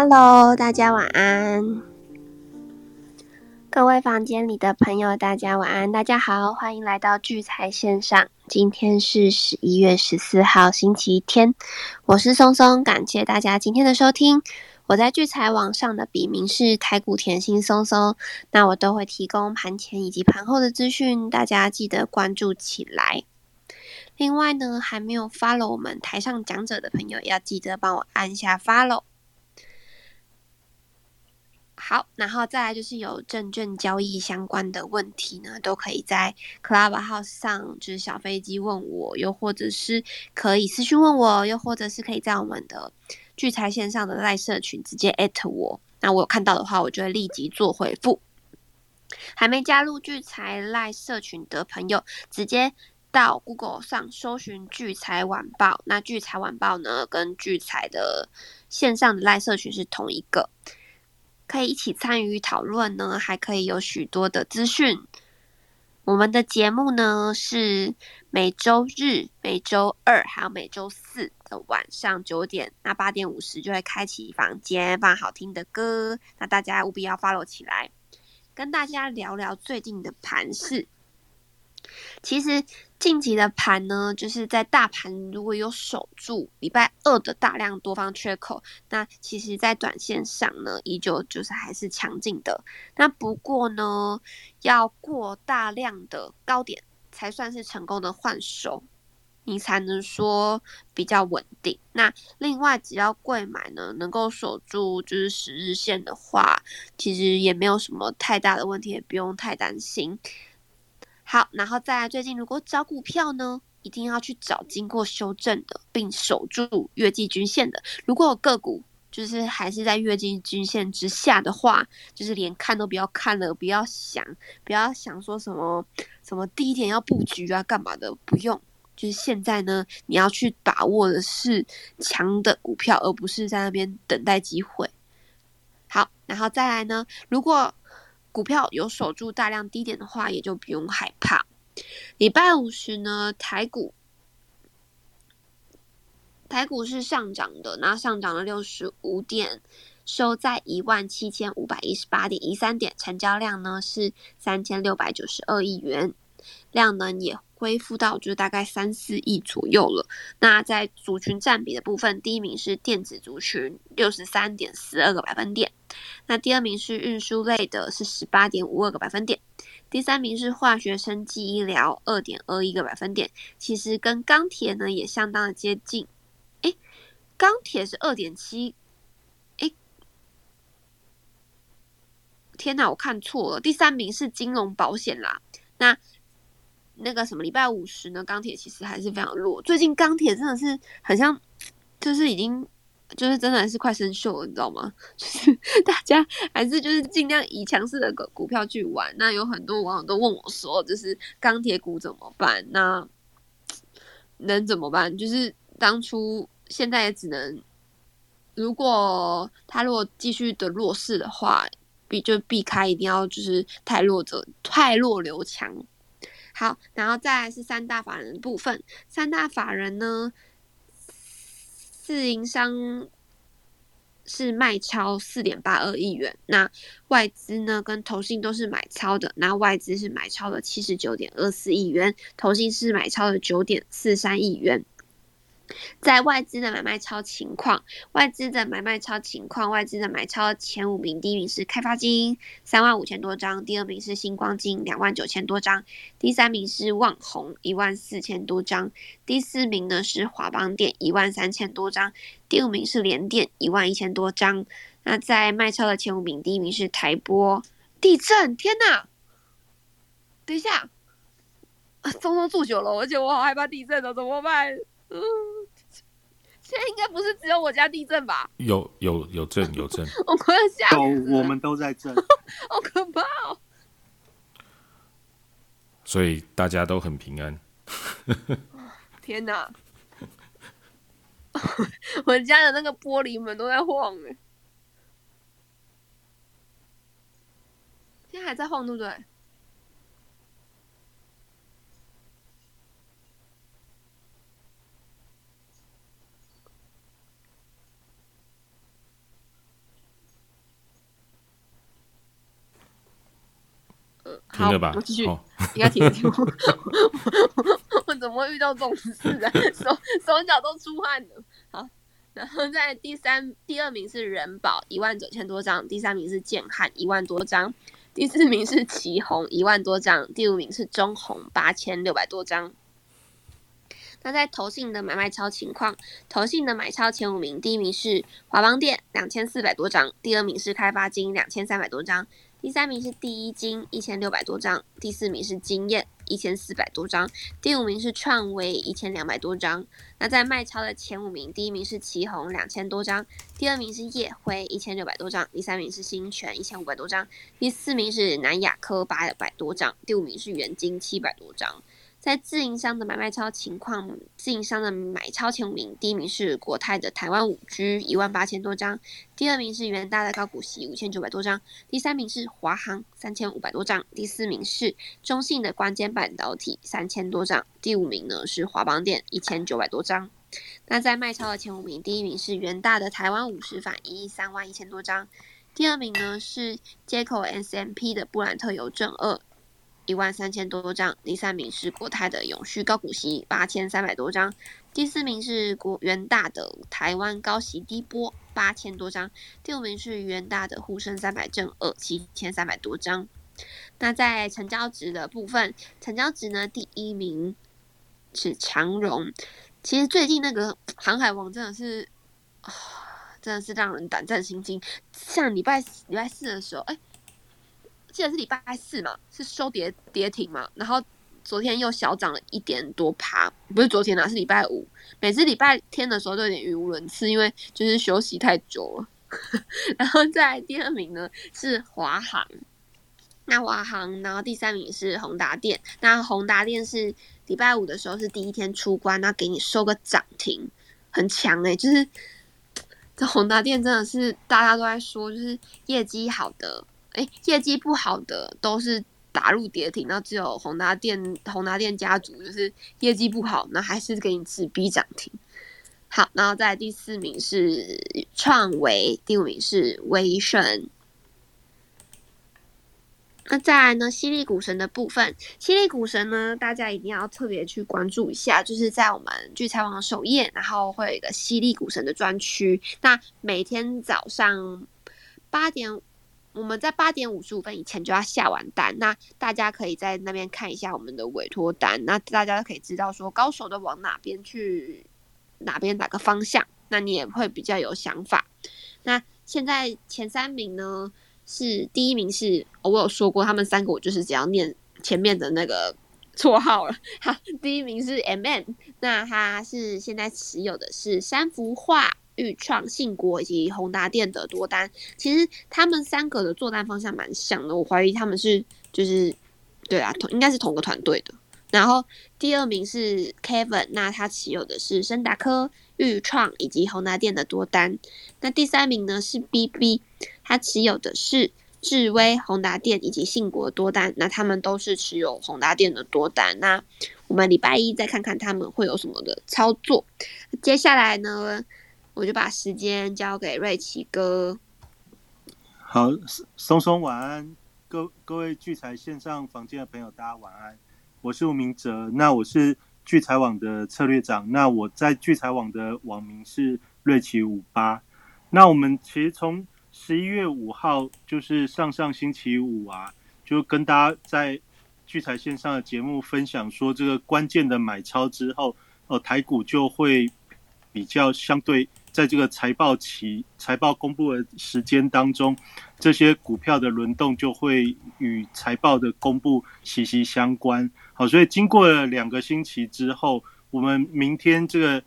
Hello，大家晚安。各位房间里的朋友，大家晚安，大家好，欢迎来到聚财线上。今天是十一月十四号，星期天，我是松松，感谢大家今天的收听。我在聚财网上的笔名是台股甜心松松，那我都会提供盘前以及盘后的资讯，大家记得关注起来。另外呢，还没有 follow 我们台上讲者的朋友，要记得帮我按下 follow。好，然后再来就是有证券交易相关的问题呢，都可以在 Clubhouse 上，就是小飞机问我，又或者是可以私讯问我，又或者是可以在我们的聚财线上的赖社群直接艾特我，那我有看到的话，我就会立即做回复。还没加入聚财赖社群的朋友，直接到 Google 上搜寻聚财晚报，那聚财晚报呢，跟聚财的线上的赖社群是同一个。可以一起参与讨论呢，还可以有许多的资讯。我们的节目呢是每周日、每周二还有每周四的晚上九点，那八点五十就会开启房间放好听的歌，那大家务必要 follow 起来，跟大家聊聊最近的盘市。其实近期的盘呢，就是在大盘如果有守住礼拜二的大量多方缺口，那其实在短线上呢，依旧就是还是强劲的。那不过呢，要过大量的高点才算是成功的换手，你才能说比较稳定。那另外，只要贵买呢能够守住就是十日线的话，其实也没有什么太大的问题，也不用太担心。好，然后再来，最近如果找股票呢，一定要去找经过修正的，并守住月季均线的。如果个股就是还是在月季均线之下的话，就是连看都不要看了，不要想，不要想说什么什么第一天要布局啊，干嘛的，不用。就是现在呢，你要去把握的是强的股票，而不是在那边等待机会。好，然后再来呢，如果。股票有守住大量低点的话，也就不用害怕。礼拜五时呢，台股台股是上涨的，那上涨了六十五点，收在一万七千五百一十八点一三点，成交量呢是三千六百九十二亿元，量能也。恢复到就是大概三四亿左右了。那在族群占比的部分，第一名是电子族群，六十三点四二个百分点。那第二名是运输类的，是十八点五二个百分点。第三名是化学生技医疗，二点二一个百分点。其实跟钢铁呢也相当的接近。诶，钢铁是二点七。诶，天哪，我看错了。第三名是金融保险啦。那那个什么礼拜五十呢？钢铁其实还是非常弱。最近钢铁真的是很像，就是已经就是真的还是快生锈了，你知道吗？就是大家还是就是尽量以强势的股股票去玩。那有很多网友都问我说，就是钢铁股怎么办？那能怎么办？就是当初现在也只能，如果他如果继续的弱势的话，避就避开，一定要就是太弱者太弱留强。好，然后再来是三大法人部分。三大法人呢，自营商是卖超四点八二亿元，那外资呢跟投信都是买超的，那外资是买超了七十九点二四亿元，投信是买超了九点四三亿元。在外资的买卖超情况，外资的买卖超情况，外资的买超前五名，第一名是开发金三万五千多张，第二名是星光金两万九千多张，第三名是旺宏一万四千多张，第四名呢是华邦电一万三千多张，第五名是联电一万一千多张。那在卖超的前五名，第一名是台波地震，天哪！等一下，松松住久了，而且我好害怕地震哦，怎么办？嗯。现在应该不是只有我家地震吧？有有有震有震，我快要吓死我们都在震，好可怕哦！所以大家都很平安。天哪！我家的那个玻璃门都在晃哎，现在还在晃，对不对？停了吧我继续，哦应该停了。停了我 我怎么会遇到这种事啊？手手脚都出汗了。好，然后在第三、第二名是人保一万九千多张，第三名是建汉一万多张，第四名是旗红一万多张，第五名是中红八千六百多张。那在投信的买卖超情况，投信的买超前五名，第一名是华邦电两千四百多张，第二名是开发金两千三百多张，第三名是第一金一千六百多张，第四名是金燕一千四百多张，第五名是创维一千两百多张。那在卖超的前五名，第一名是旗红两千多张，第二名是叶辉一千六百多张，第三名是星泉一千五百多张，第四名是南亚科八百多张，第五名是元金七百多张。在自营商的买卖超情况，自营商的买超前五名，第一名是国泰的台湾五 G 一万八千多张，第二名是元大的高股息五千九百多张，第三名是华航三千五百多张，第四名是中信的关键半导体三千多张，第五名呢是华邦电一千九百多张。那在卖超的前五名，第一名是元大的台湾五十反一亿三万一千多张，第二名呢是接口 S M P 的布兰特邮政二一万三千多张，第三名是国泰的永续高股息八千三百多张，第四名是国元大的台湾高息低波八千多张，第五名是元大的沪深三百正二七千三百多张。那在成交值的部分，成交值呢，第一名是长荣。其实最近那个航海王真的是，真的是让人胆战心惊。像礼拜礼拜四的时候，哎、记得是礼拜四嘛，是收跌跌停嘛，然后昨天又小涨了一点多趴，不是昨天啊，是礼拜五。每次礼拜天的时候都有点语无伦次，因为就是休息太久了。然后在第二名呢是华航，那华航，然后第三名是宏达电。那宏达电是礼拜五的时候是第一天出关，那给你收个涨停，很强诶、就是这宏达电真的是大家都在说，就是业绩好的，哎、业绩不好的都是打入跌停，那只有宏达电宏达电家族就是业绩不好，那还是给你自逼涨停。好，然后在第四名是创维，第五名是威盛。那再来呢，犀利股神的部分，犀利股神呢，大家一定要特别去关注一下，就是在我们聚财网首页，然后会有一个犀利股神的专区。那每天早上八点，我们在八点五十五分以前就要下完单，那大家可以在那边看一下我们的委托单，那大家可以知道说高手的往哪边去，哪边哪个方向，那你也会比较有想法。那现在前三名呢？是第一名是，我有说过，他们三个我就是只要念前面的那个 绰号了。好，第一名是 M N，那他是现在持有的是三幅画、豫创、信国以及宏达电的多单。其实他们三个的做单方向蛮像的，我怀疑他们是就是对啊，同应该是同个团队的。然后第二名是 Kevin，那他持有的是深达科、豫创以及宏达电的多单。那第三名呢是 BB，他持有的是智威、宏达电以及信国多单。那他们都是持有宏达电的多单。那我们礼拜一再看看他们会有什么的操作。接下来呢，我就把时间交给瑞奇哥。好，松松晚安，各各位聚财线上房间的朋友，大家晚安。我是吴明哲，那我是聚财网的策略长，那我在聚财网的网名是瑞奇五八。那我们其实从十一月五号，就是上上星期五啊，就跟大家在聚财线上的节目分享说，这个关键的买超之后，呃，台股就会比较相对。在这个财报期、财报公布的时间当中，这些股票的轮动就会与财报的公布息息相关。好，所以经过了两个星期之后，我们明天这个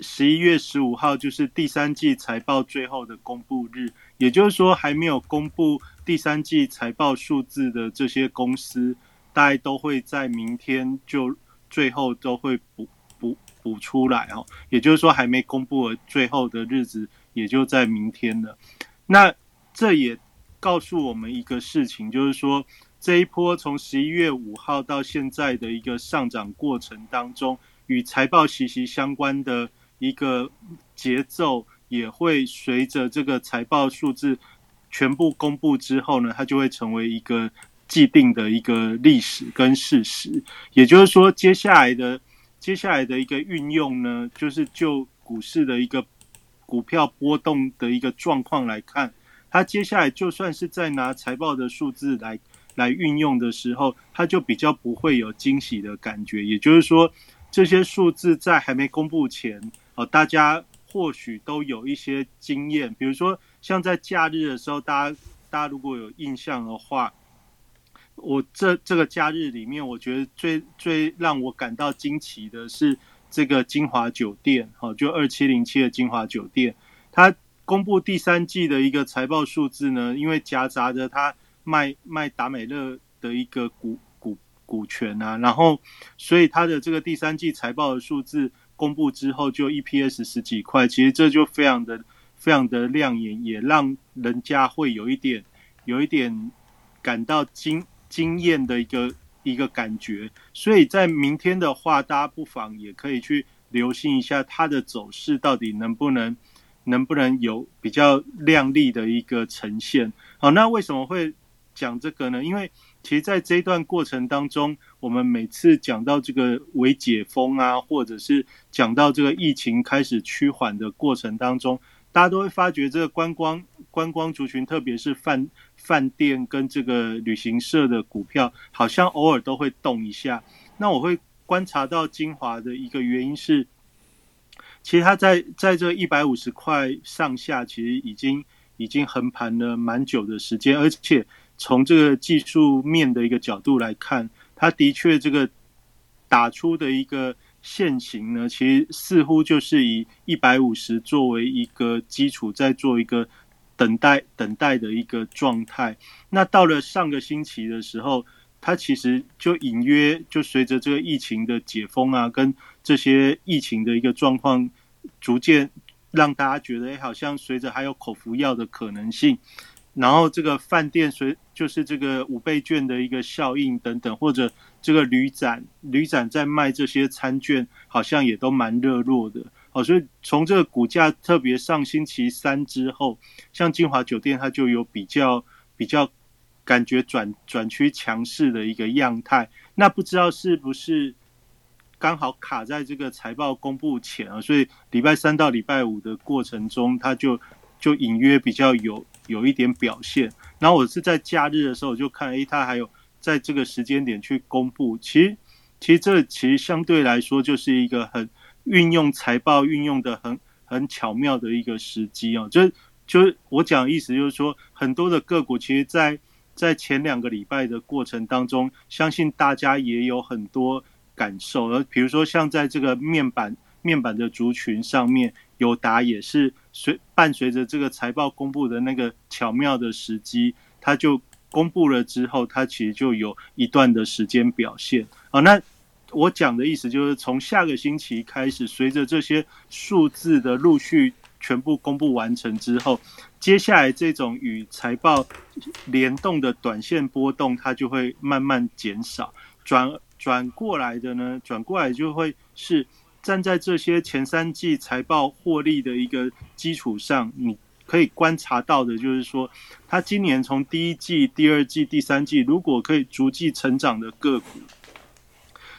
十一月十五号就是第三季财报最后的公布日，也就是说，还没有公布第三季财报数字的这些公司，大概都会在明天就最后都会补补。出来哦，也就是说还没公布的最后的日子，也就在明天了。那这也告诉我们一个事情，就是说这一波从十一月五号到现在的一个上涨过程当中，与财报息息相关的一个节奏，也会随着这个财报数字全部公布之后呢，它就会成为一个既定的一个历史跟事实。也就是说，接下来的接下来的一个运用呢，就是就股市的一个股票波动的一个状况来看，它接下来就算是在拿财报的数字来来运用的时候，它就比较不会有惊喜的感觉。也就是说，这些数字在还没公布前，哦，大家或许都有一些经验，比如说像在假日的时候，大家大家如果有印象的话，我这这个假日里面，我觉得最最让我感到惊奇的是。这个金华酒店，好，就二七零七的金华酒店，它公布第三季的一个财报数字呢，因为夹杂着它卖卖达美乐的一个股股股权啊，然后所以它的这个第三季财报的数字公布之后，就 EPS 十几块，其实这就非常的非常的亮眼，也让人家会有一点有一点感到惊惊艳的一个。一个感觉，所以在明天的话，大家不妨也可以去留心一下它的走势，到底能不能能不能有比较亮丽的一个呈现。好，那为什么会讲这个呢？因为其实在这一段过程当中，我们每次讲到这个微解封啊，或者是讲到这个疫情开始趋缓的过程当中，大家都会发觉这个观光观光族群，特别是饭。饭店跟这个旅行社的股票好像偶尔都会动一下。那我会观察到精华的一个原因是，其实它在在这一百五十块上下，其实已经已经横盘了蛮久的时间，而且从这个技术面的一个角度来看，它的确这个打出的一个现行呢，其实似乎就是以一百五十作为一个基础，在做一个。等待等待的一个状态。那到了上个星期的时候，它其实就隐约就随着这个疫情的解封啊，跟这些疫情的一个状况，逐渐让大家觉得，哎，好像随着还有口服药的可能性，然后这个饭店随就是这个五倍券的一个效应等等，或者这个旅展旅展在卖这些餐券，好像也都蛮热络的。好，所以从这个股价特别上星期三之后，像金华酒店它就有比较比较感觉转转趋强势的一个样态。那不知道是不是刚好卡在这个财报公布前啊？所以礼拜三到礼拜五的过程中，它就就隐约比较有有一点表现。然后我是在假日的时候我就看，诶，它还有在这个时间点去公布。其实其实这其实相对来说就是一个很。运用财报运用的很很巧妙的一个时机哦，就是就是我讲的意思就是说，很多的个股其实，在在前两个礼拜的过程当中，相信大家也有很多感受。而比如说，像在这个面板面板的族群上面，友达也是随伴随着这个财报公布的那个巧妙的时机，它就公布了之后，它其实就有一段的时间表现啊，那。我讲的意思就是，从下个星期开始，随着这些数字的陆续全部公布完成之后，接下来这种与财报联动的短线波动，它就会慢慢减少。转转过来的呢，转过来就会是站在这些前三季财报获利的一个基础上，你可以观察到的就是说，它今年从第一季、第二季、第三季，如果可以逐季成长的个股。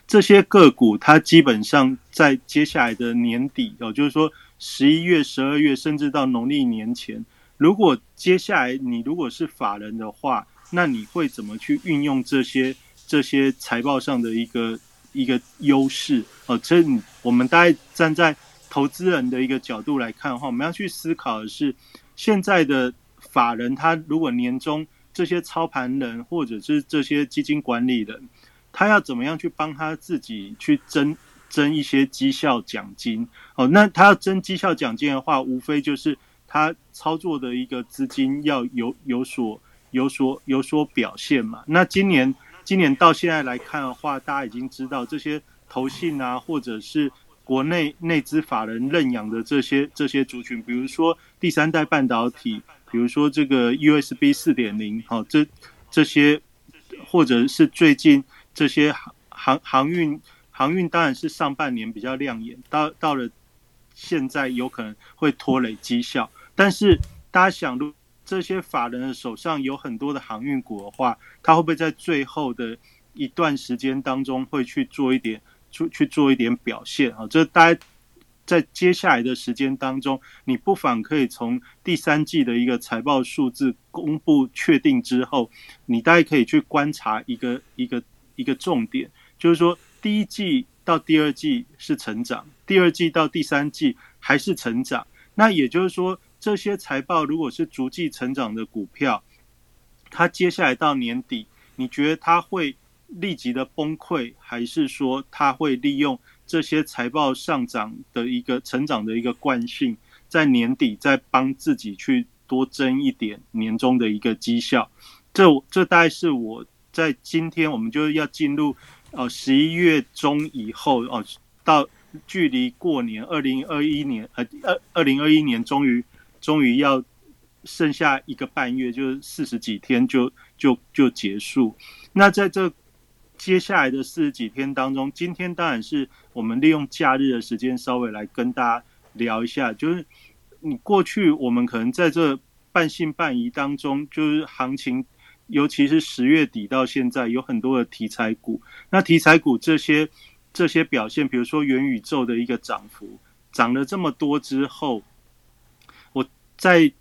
这些个股，它基本上在接下来的年底哦，就是说十一月、十二月，甚至到农历年前，如果接下来你如果是法人的话，那你会怎么去运用这些这些财报上的一个一个优势？哦，这我们大概站在投资人的一个角度来看的话，我们要去思考的是，现在的法人他如果年终这些操盘人或者是这些基金管理人。他要怎么样去帮他自己去争争一些绩效奖金？哦，那他要争绩效奖金的话，无非就是他操作的一个资金要有有所有所有所表现嘛。那今年今年到现在来看的话，大家已经知道这些投信啊，或者是国内内资法人认养的这些这些族群，比如说第三代半导体，比如说这个 USB 四点零，好，这这些或者是最近。这些航航航运航运当然是上半年比较亮眼，到到了现在有可能会拖累绩效。但是大家想，如这些法人的手上有很多的航运股的话，他会不会在最后的一段时间当中会去做一点，去去做一点表现啊？这大家在接下来的时间当中，你不妨可以从第三季的一个财报数字公布确定之后，你大概可以去观察一个一个一个重点，就是说第一季到第二季是成长，第二季到第三季还是成长。那也就是说，这些财报如果是逐季成长的股票，它接下来到年底，你觉得它会立即的崩溃，还是说它会利用这些财报上涨的一个成长的一个惯性，在年底再帮自己去多争一点年终的一个绩效？这这大概是我在今天我们就要进入呃十一月中以后哦到。距离过年二零二一年，呃，二二零二一年终于终于要剩下一个半月，就是四十几天就就就结束。那在这接下来的四十几天当中，今天当然是我们利用假日的时间稍微来跟大家聊一下，就是你过去我们可能在这半信半疑当中，就是行情，尤其是十月底到现在，有很多的题材股，那题材股这些。这些表现，比如说元宇宙的一个涨幅，涨了这么多之后，我在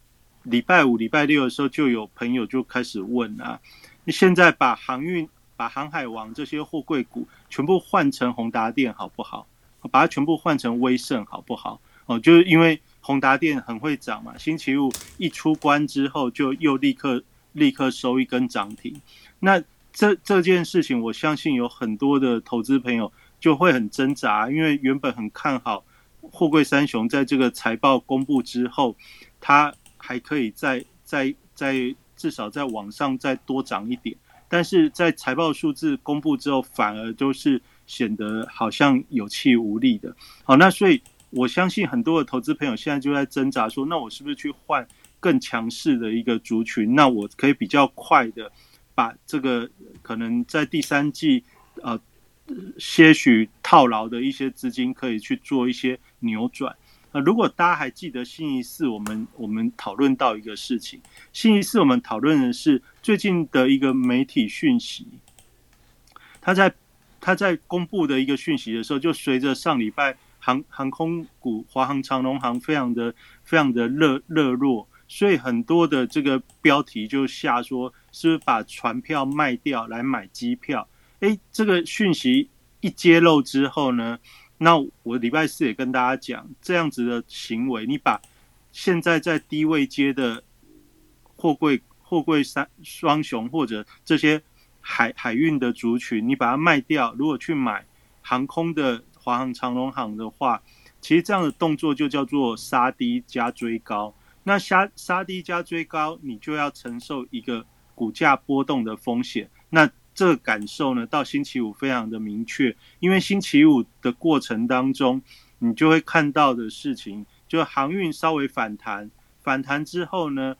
礼拜五、礼拜六的时候，就有朋友就开始问啊，你现在把航运、把航海王这些货柜股全部换成宏达电好不好？把它全部换成威盛好不好？哦，就是因为宏达电很会涨嘛，星期五一出关之后，就又立刻立刻收一根涨停。那这这件事情，我相信有很多的投资朋友。就会很挣扎，因为原本很看好货柜三雄，在这个财报公布之后，它还可以再再再至少在网上再多涨一点，但是在财报数字公布之后，反而都是显得好像有气无力的。好，那所以我相信很多的投资朋友现在就在挣扎，说那我是不是去换更强势的一个族群？那我可以比较快的把这个可能在第三季呃。些许套牢的一些资金可以去做一些扭转。那如果大家还记得星期四我们我们讨论到一个事情，星期四我们讨论的是最近的一个媒体讯息，他在他在公布的一个讯息的时候，就随着上礼拜航航空股华航、长龙航非常的非常的热热络，所以很多的这个标题就下说，是不是把船票卖掉来买机票？哎，这个讯息一揭露之后呢，那我礼拜四也跟大家讲，这样子的行为，你把现在在低位接的货柜、货柜三双雄或者这些海海运的族群，你把它卖掉，如果去买航空的华航、长龙航的话，其实这样的动作就叫做杀低加追高。那杀杀低加追高，你就要承受一个股价波动的风险。那这个感受呢，到星期五非常的明确，因为星期五的过程当中，你就会看到的事情，就航运稍微反弹，反弹之后呢，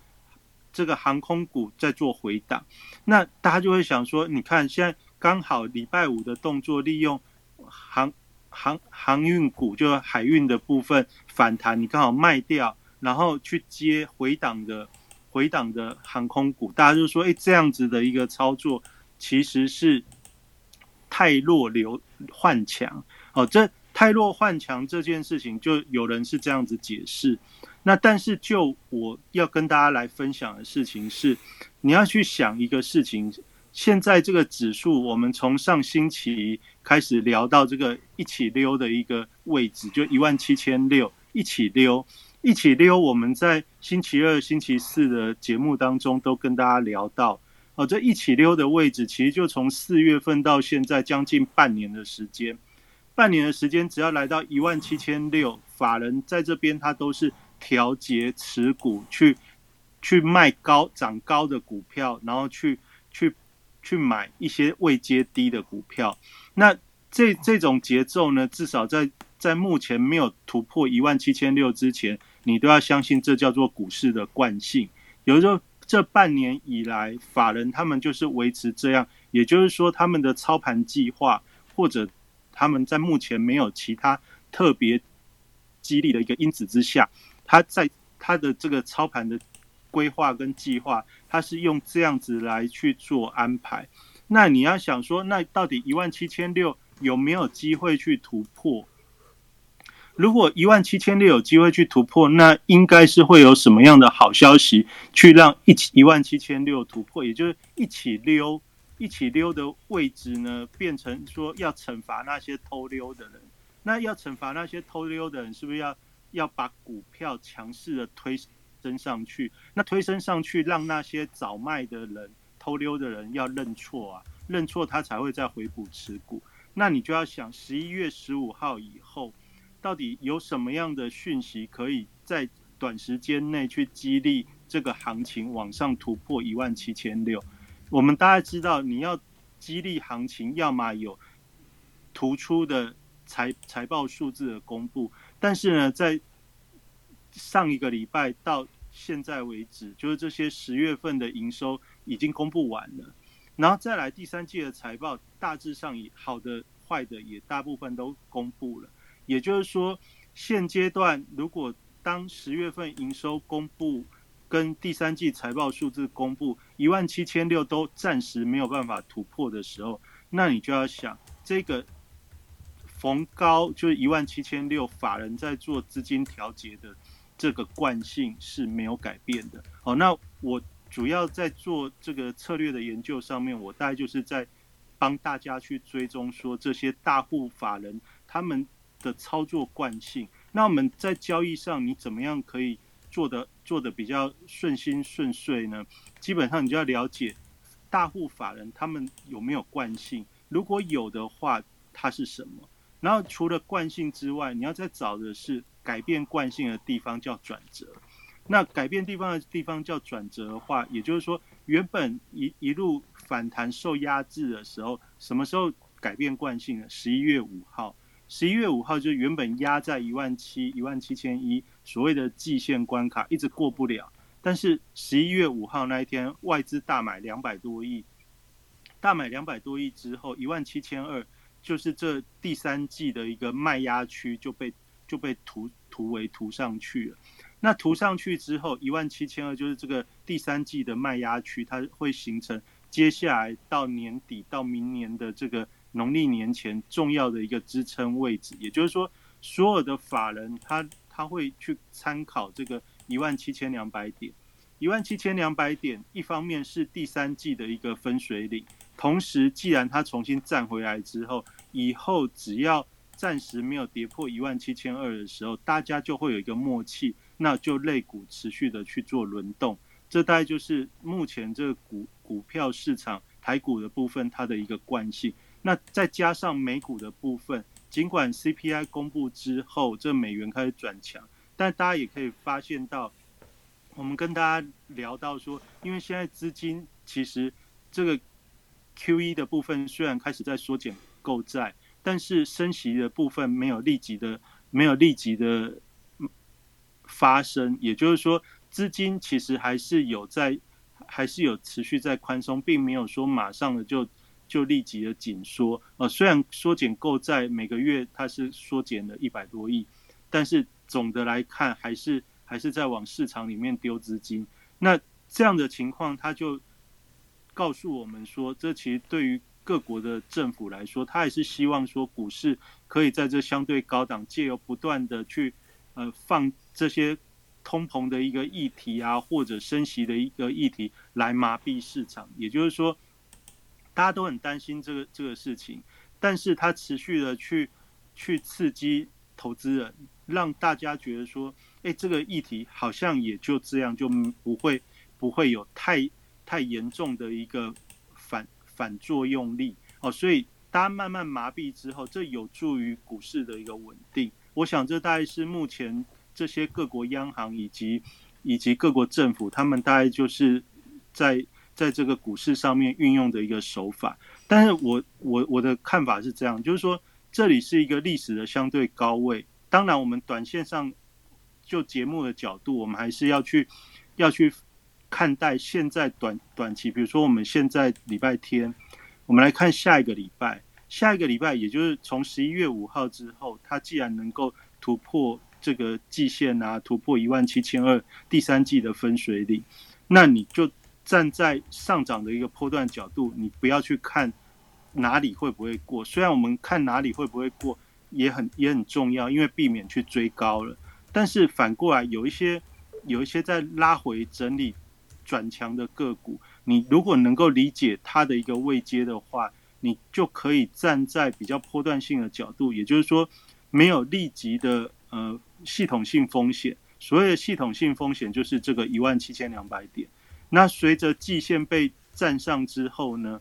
这个航空股在做回档，那大家就会想说，你看现在刚好礼拜五的动作，利用航航航运股就海运的部分反弹，你刚好卖掉，然后去接回档的回档的航空股，大家就说，哎，这样子的一个操作。其实是太弱流换强哦，这太弱换强这件事情，就有人是这样子解释。那但是就我要跟大家来分享的事情是，你要去想一个事情。现在这个指数，我们从上星期开始聊到这个一起溜的一个位置，就一万七千六，一起溜，一起溜。我们在星期二、星期四的节目当中都跟大家聊到。哦，这一起溜的位置，其实就从四月份到现在将近半年的时间，半年的时间，只要来到一万七千六，法人在这边他都是调节持股，去去卖高涨高的股票，然后去去去买一些未接低的股票。那这这种节奏呢，至少在在目前没有突破一万七千六之前，你都要相信这叫做股市的惯性，有时候。这半年以来，法人他们就是维持这样，也就是说，他们的操盘计划或者他们在目前没有其他特别激励的一个因子之下，他在他的这个操盘的规划跟计划，他是用这样子来去做安排。那你要想说，那到底一万七千六有没有机会去突破？如果一万七千六有机会去突破，那应该是会有什么样的好消息去让一起一万七千六突破？也就是一起溜，一起溜的位置呢，变成说要惩罚那些偷溜的人。那要惩罚那些偷溜的人，是不是要要把股票强势的推升上去？那推升上去，让那些早卖的人。偷溜的人要认错啊，认错他才会再回补持股。那你就要想，十一月十五号以后，到底有什么样的讯息可以在短时间内去激励这个行情往上突破一万七千六？我们大家知道，你要激励行情，要么有突出的财财报数字的公布，但是呢，在上一个礼拜到现在为止，就是这些十月份的营收。已经公布完了，然后再来第三季的财报，大致上也好的、坏的也大部分都公布了。也就是说，现阶段如果当十月份营收公布跟第三季财报数字公布一万七千六都暂时没有办法突破的时候，那你就要想，这个逢高就是一万七千六，法人在做资金调节的这个惯性是没有改变的。好，那我。主要在做这个策略的研究上面，我大概就是在帮大家去追踪说这些大户法人他们的操作惯性。那我们在交易上，你怎么样可以做的做的比较顺心顺遂呢？基本上你就要了解大户法人他们有没有惯性，如果有的话，它是什么？然后除了惯性之外，你要再找的是改变惯性的地方，叫转折。那改变地方的地方叫转折的话，也就是说，原本一一路反弹受压制的时候，什么时候改变惯性呢？十一月五号，十一月五号就原本压在一万七、一万七千一，所谓的季线关卡一直过不了。但是十一月五号那一天，外资大买两百多亿，大买两百多亿之后，一万七千二就是这第三季的一个卖压区就被就被涂涂为涂上去了。那涂上去之后，一万七千二就是这个第三季的卖压区，它会形成接下来到年底到明年的这个农历年前重要的一个支撑位置。也就是说，所有的法人他他会去参考这个一万七千两百点，一万七千两百点，一方面是第三季的一个分水岭，同时既然它重新站回来之后，以后只要暂时没有跌破一万七千二的时候，大家就会有一个默契。那就类股持续的去做轮动，这大概就是目前这个股股票市场台股的部分它的一个惯性。那再加上美股的部分，尽管 CPI 公布之后，这美元开始转强，但大家也可以发现到，我们跟大家聊到说，因为现在资金其实这个 QE 的部分虽然开始在缩减购债，但是升息的部分没有立即的没有立即的。发生，也就是说，资金其实还是有在，还是有持续在宽松，并没有说马上的就就立即的紧缩。呃，虽然缩减购债每个月它是缩减了一百多亿，但是总的来看，还是还是在往市场里面丢资金。那这样的情况，它就告诉我们说，这其实对于各国的政府来说，他还是希望说股市可以在这相对高档，借由不断的去呃放。这些通膨的一个议题啊，或者升息的一个议题来麻痹市场，也就是说，大家都很担心这个这个事情，但是他持续的去去刺激投资人，让大家觉得说，哎，这个议题好像也就这样，就不会不会有太太严重的一个反反作用力哦，所以大家慢慢麻痹之后，这有助于股市的一个稳定。我想这大概是目前。这些各国央行以及以及各国政府，他们大概就是在在这个股市上面运用的一个手法。但是我我我的看法是这样，就是说这里是一个历史的相对高位。当然，我们短线上就节目的角度，我们还是要去要去看待现在短短期。比如说，我们现在礼拜天，我们来看下一个礼拜，下一个礼拜，也就是从十一月五号之后，它既然能够突破。这个季线啊突破一万七千二，第三季的分水岭，那你就站在上涨的一个波段角度，你不要去看哪里会不会过。虽然我们看哪里会不会过也很也很重要，因为避免去追高了。但是反过来，有一些有一些在拉回整理转强的个股，你如果能够理解它的一个位阶的话，你就可以站在比较波段性的角度，也就是说没有立即的呃系统性风险。所谓的系统性风险就是这个一万七千两百点。那随着季线被站上之后呢，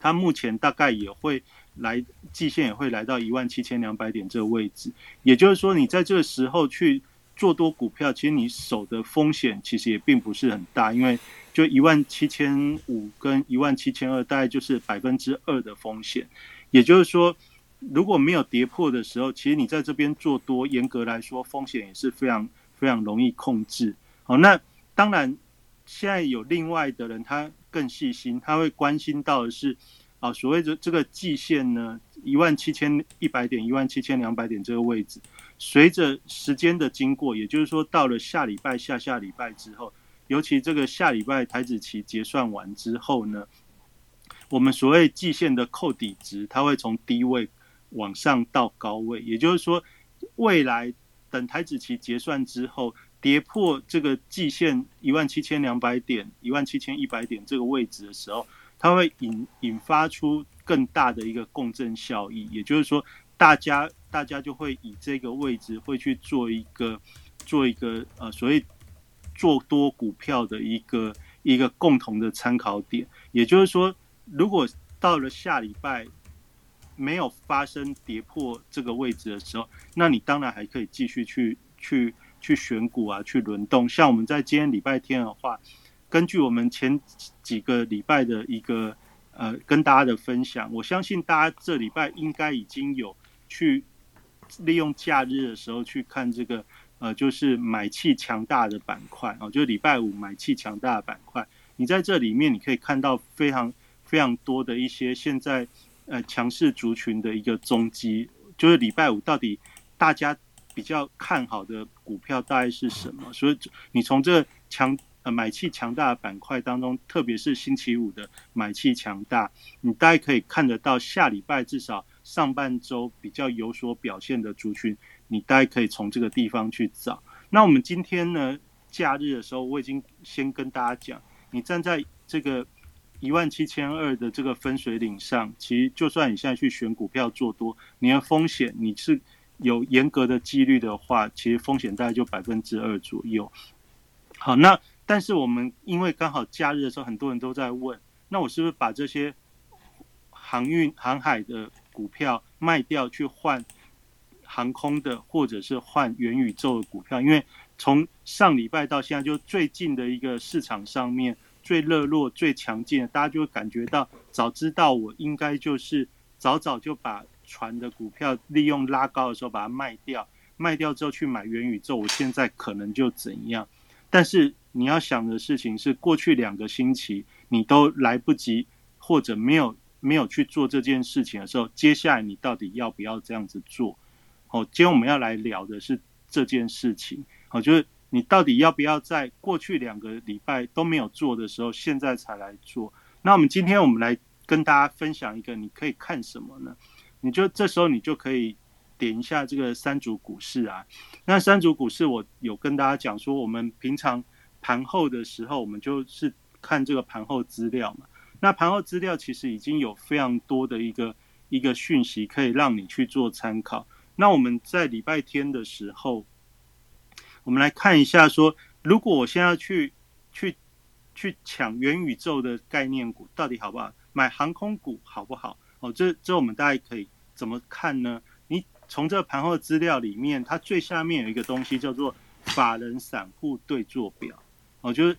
它目前大概也会来季线也会来到一万七千两百点这个位置。也就是说，你在这个时候去做多股票，其实你守的风险其实也并不是很大，因为就一万七千五跟一万七千二，大概就是百分之二的风险。也就是说，如果没有跌破的时候，其实你在这边做多，严格来说风险也是非常非常容易控制。好，那当然现在有另外的人，他更细心，他会关心到的是啊，所谓的这个季线呢，一万七千一百点、一万七千两百点这个位置，随着时间的经过，也就是说到了下礼拜、下下礼拜之后，尤其这个下礼拜台子期结算完之后呢，我们所谓季线的扣底值，它会从低位往上到高位，也就是说，未来等台子期结算之后，跌破这个季线一万七千两百点、一万七千一百点这个位置的时候，它会引引发出更大的一个共振效益，也就是说，大家大家就会以这个位置会去做一个做一个呃所谓做多股票的一个一个共同的参考点，也就是说，如果到了下礼拜没有发生跌破这个位置的时候，那你当然还可以继续去去去选股啊，去轮动。像我们在今天礼拜天的话，根据我们前几个礼拜的一个呃跟大家的分享，我相信大家这礼拜应该已经有去利用假日的时候去看这个呃，就是买气强大的板块哦，就是礼拜五买气强大的板块。你在这里面你可以看到非常非常多的一些现在呃强势族群的一个踪迹，就是礼拜五到底大家比较看好的股票大概是什么？所以你从这强呃买气强大的板块当中，特别是星期五的买气强大，你大概可以看得到下礼拜至少上半周比较有所表现的族群，你大概可以从这个地方去找。那我们今天呢，假日的时候，我已经先跟大家讲，你站在这个一万七千二的这个分水岭上，其实就算你现在去选股票做多，你的风险你是有严格的纪律的话，其实风险大概就百分之二左右。好，那但是我们因为刚好假日的时候，很多人都在问，那我是不是把这些航运航海的股票卖掉，去换航空的，或者是换元宇宙的股票？因为从上礼拜到现在，就最近的一个市场上面最热络、最强劲的，大家就会感觉到，早知道我应该就是早早就把船的股票利用拉高的时候把它卖掉，卖掉之后去买元宇宙，我现在可能就怎样？但是你要想的事情是，过去两个星期你都来不及，或者没有没有去做这件事情的时候，接下来你到底要不要这样子做？哦，今天我们要来聊的是这件事情。好，就是你到底要不要在过去两个礼拜都没有做的时候，现在才来做？那我们今天我们来跟大家分享一个，你可以看什么呢？你就这时候你就可以点一下这个三组股市啊。那三组股市我有跟大家讲说，我们平常盘后的时候，我们就是看这个盘后资料嘛。那盘后资料其实已经有非常多的一个一个讯息可以让你去做参考。那我们在礼拜天的时候，我们来看一下说，如果我现在去去去抢元宇宙的概念股，到底好不好？买航空股好不好？哦，这这我们大家可以怎么看呢？你从这个盘后资料里面，它最下面有一个东西叫做法人散户对坐表。哦，就是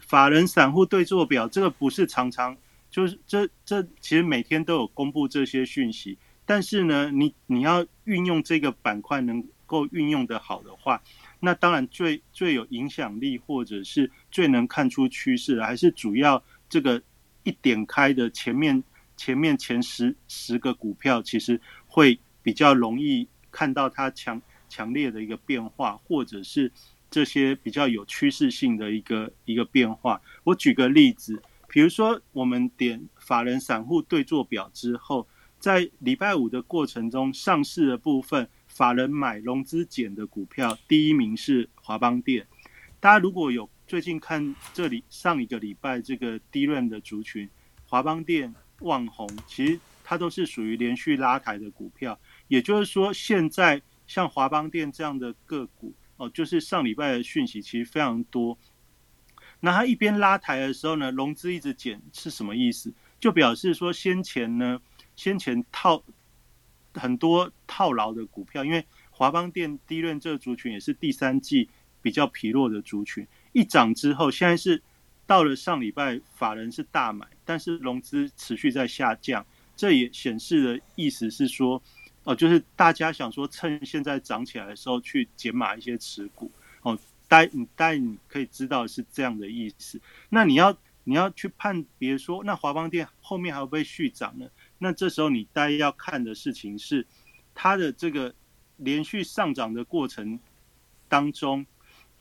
法人散户对坐表，这个不是常常就是这这其实每天都有公布这些讯息，但是呢，你你要运用这个板块能够运用的好的话，那当然最最有影响力或者是最能看出趋势，还是主要这个一点开的前面前面前十十个股票，其实会比较容易看到它强强烈的一个变化，或者是这些比较有趋势性的一个一个变化。我举个例子，比如说我们点法人散户对坐表之后，在礼拜五的过程中，上市的部分法人买融资减的股票，第一名是华邦电。大家如果有最近看这里上一个礼拜这个低润的族群，华邦电、旺宏，其实它都是属于连续拉抬的股票。也就是说，现在像华邦电这样的个股，哦，就是上礼拜的讯息其实非常多。那它一边拉抬的时候呢，融资一直减是什么意思？就表示说先前呢，先前套很多套牢的股票，因为华邦电低润这族群也是第三季。比较疲弱的族群一涨之后，现在是到了上礼拜法人是大买，但是融资持续在下降，这也显示的意思是说，哦，就是大家想说趁现在涨起来的时候去减码一些持股，哦，大你大你可以知道是这样的意思。那你要你要去判别说，那华邦电后面还会不会续涨呢？那这时候你大家要看的事情是它的这个连续上涨的过程当中。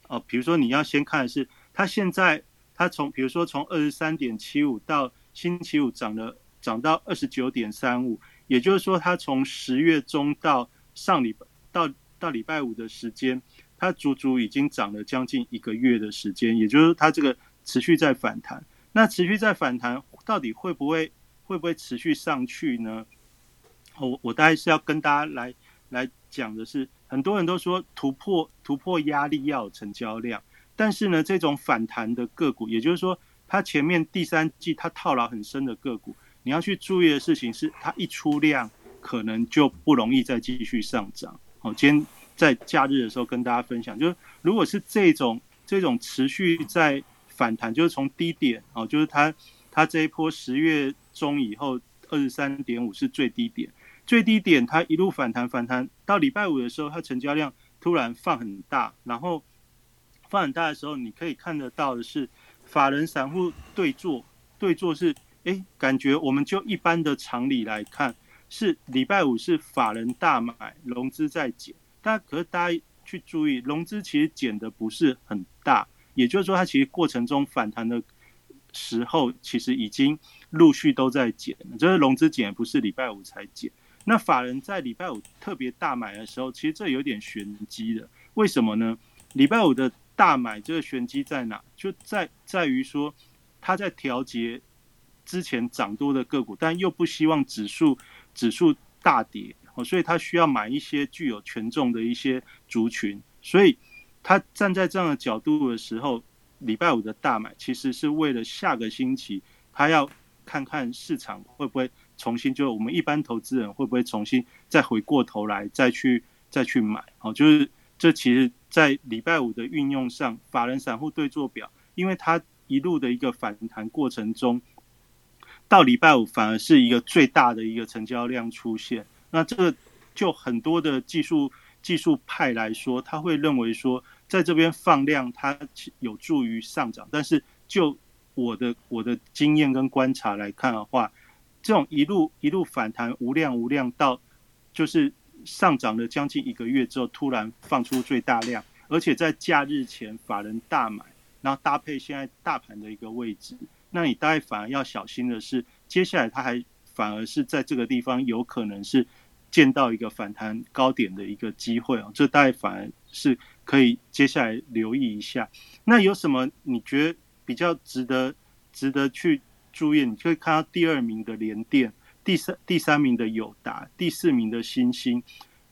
哦，比如说你要先看的是，它现在它从比如说从二十三点七五到星期五涨了涨到二十九点三五，也就是说它从十月中到上礼拜到到礼拜五的时间，它足足已经涨了将近一个月的时间，也就是它这个持续在反弹。那持续在反弹，到底会不会会不会持续上去呢？我我大概是要跟大家来来讲的是。很多人都说突破突破压力要有成交量，但是呢，这种反弹的个股，也就是说，它前面第三季它套牢很深的个股，你要去注意的事情是，它一出量可能就不容易再继续上涨。好，今天在假日的时候跟大家分享，就是如果是这种这种持续在反弹，就是从低点哦，就是它它这一波十月中以后二十三点五是最低点。最低点，它一路反弹，反弹到礼拜五的时候，它成交量突然放很大，然后放很大的时候，你可以看得到的是，法人散户对坐，对坐是，哎，感觉我们就一般的常理来看，是礼拜五是法人大买，融资在减，但可是大家去注意，融资其实减的不是很大，也就是说，它其实过程中反弹的时候，其实已经陆续都在减，就是融资减不是礼拜五才减。那法人在礼拜五特别大买的时候，其实这有点玄机的。为什么呢？礼拜五的大买这个玄机在哪？就在在于说，他在调节之前涨多的个股，但又不希望指数指数大跌哦，所以他需要买一些具有权重的一些族群。所以他站在这样的角度的时候，礼拜五的大买其实是为了下个星期他要看看市场会不会。重新就我们一般投资人会不会重新再回过头来再去再去买？哦，就是这其实，在礼拜五的运用上，法人散户对坐表，因为它一路的一个反弹过程中，到礼拜五反而是一个最大的一个成交量出现。那这个就很多的技术技术派来说，他会认为说，在这边放量它有助于上涨。但是就我的我的经验跟观察来看的话，这种一路一路反弹无量无量到，就是上涨了将近一个月之后，突然放出最大量，而且在假日前法人大买，然后搭配现在大盘的一个位置，那你大概反而要小心的是，接下来它还反而是在这个地方有可能是见到一个反弹高点的一个机会哦，这大概反而是可以接下来留意一下。那有什么你觉得比较值得值得去？注意，你可以看到第二名的联电，第三第三名的友达，第四名的新兴。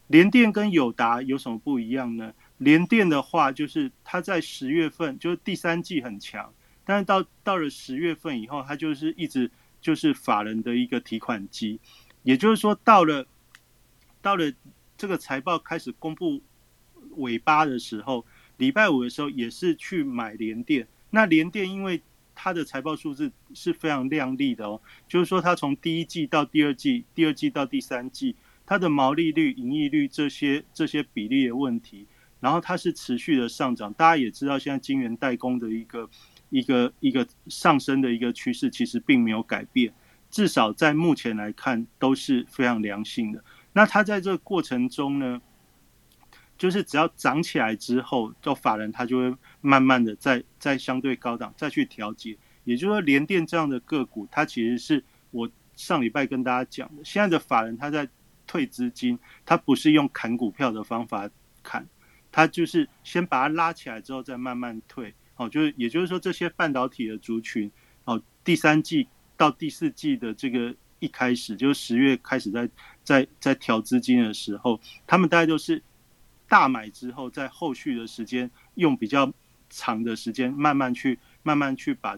联电跟友达有什么不一样呢？联电的话，就是它在十月份就是第三季很强，但是到到了十月份以后，它就是一直就是法人的一个提款机。也就是说，到了到了这个财报开始公布尾巴的时候，礼拜五的时候也是去买联电。那联电因为它的财报数字是非常亮丽的哦，就是说它从第一季到第二季，第二季到第三季，它的毛利率、盈利率这些这些比例的问题，然后它是持续的上涨。大家也知道，现在晶圆代工的一个一个一个上升的一个趋势，其实并没有改变，至少在目前来看都是非常良性的。那它在这个过程中呢，就是只要涨起来之后，就法人他就会慢慢的在在相对高档再去调节。也就是说，联电这样的个股，它其实是我上礼拜跟大家讲的，现在的法人他在退资金，他不是用砍股票的方法砍，他就是先把它拉起来之后再慢慢退。哦，就是也就是说，这些半导体的族群，哦，第三季到第四季的这个一开始，就是十月开始在在在调资金的时候，他们大概都是大买之后，在后续的时间用比较长的时间，慢慢去慢慢去把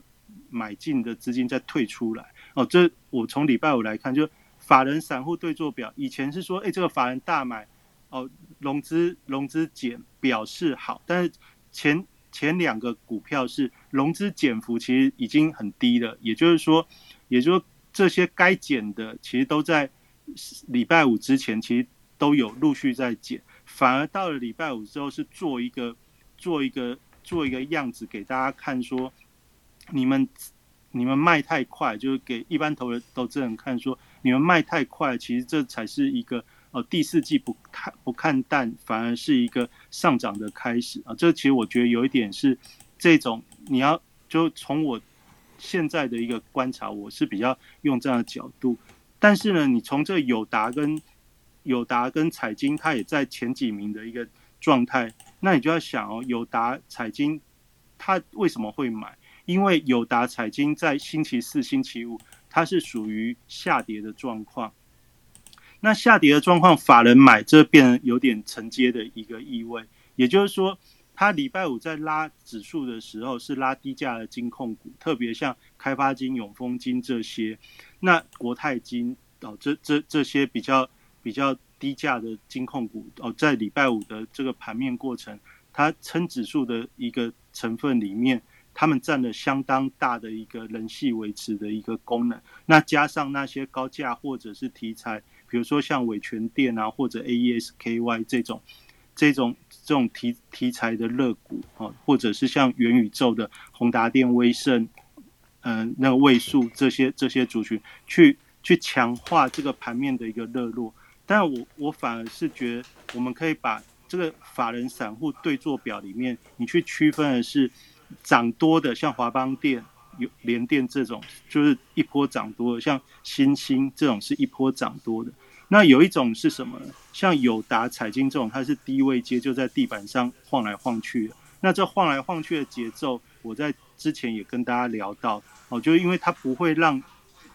买进的资金再退出来。哦，这我从礼拜五来看，就法人散户对做表，以前是说，哎，这个法人大买，哦，融资融资减表示好，但是前。前两个股票是融资减幅其实已经很低了，也就是说，也就是说这些该减的其实都在礼拜五之前其实都有陆续在减，反而到了礼拜五之后是做一个做一个做一个样子给大家看，说你们你们卖太快，就是给一般投的投资人看，说你们卖太快，其实这才是一个。哦，第四季不看不看淡，反而是一个上涨的开始啊！这其实我觉得有一点是这种，你要就从我现在的一个观察，我是比较用这样的角度。但是呢，你从这友达跟友达跟彩金，它也在前几名的一个状态，那你就要想哦，友达彩金它为什么会买？因为友达彩金在星期四、星期五，它是属于下跌的状况。那下跌的状况，法人买，这变有点承接的一个意味。也就是说，他礼拜五在拉指数的时候，是拉低价的金控股，特别像开发金、永丰金这些。那国泰金哦，这这这些比较比较低价的金控股哦，在礼拜五的这个盘面过程，它撑指数的一个成分里面，他们占了相当大的一个人气维持的一个功能。那加上那些高价或者是题材。比如说像伟全电啊，或者 A E S K Y 这种、这种、这种题题材的热股啊，或者是像元宇宙的宏达电、威盛，嗯，那个位数这些这些族群，去去强化这个盘面的一个热络。但我我反而是觉得，我们可以把这个法人散户对坐表里面，你去区分的是涨多的，像华邦电。有联电这种就是一波涨多，像新兴这种是一波涨多的。那有一种是什么？像友达、彩金这种，它是低位接，就在地板上晃来晃去。那这晃来晃去的节奏，我在之前也跟大家聊到哦，就因为它不会让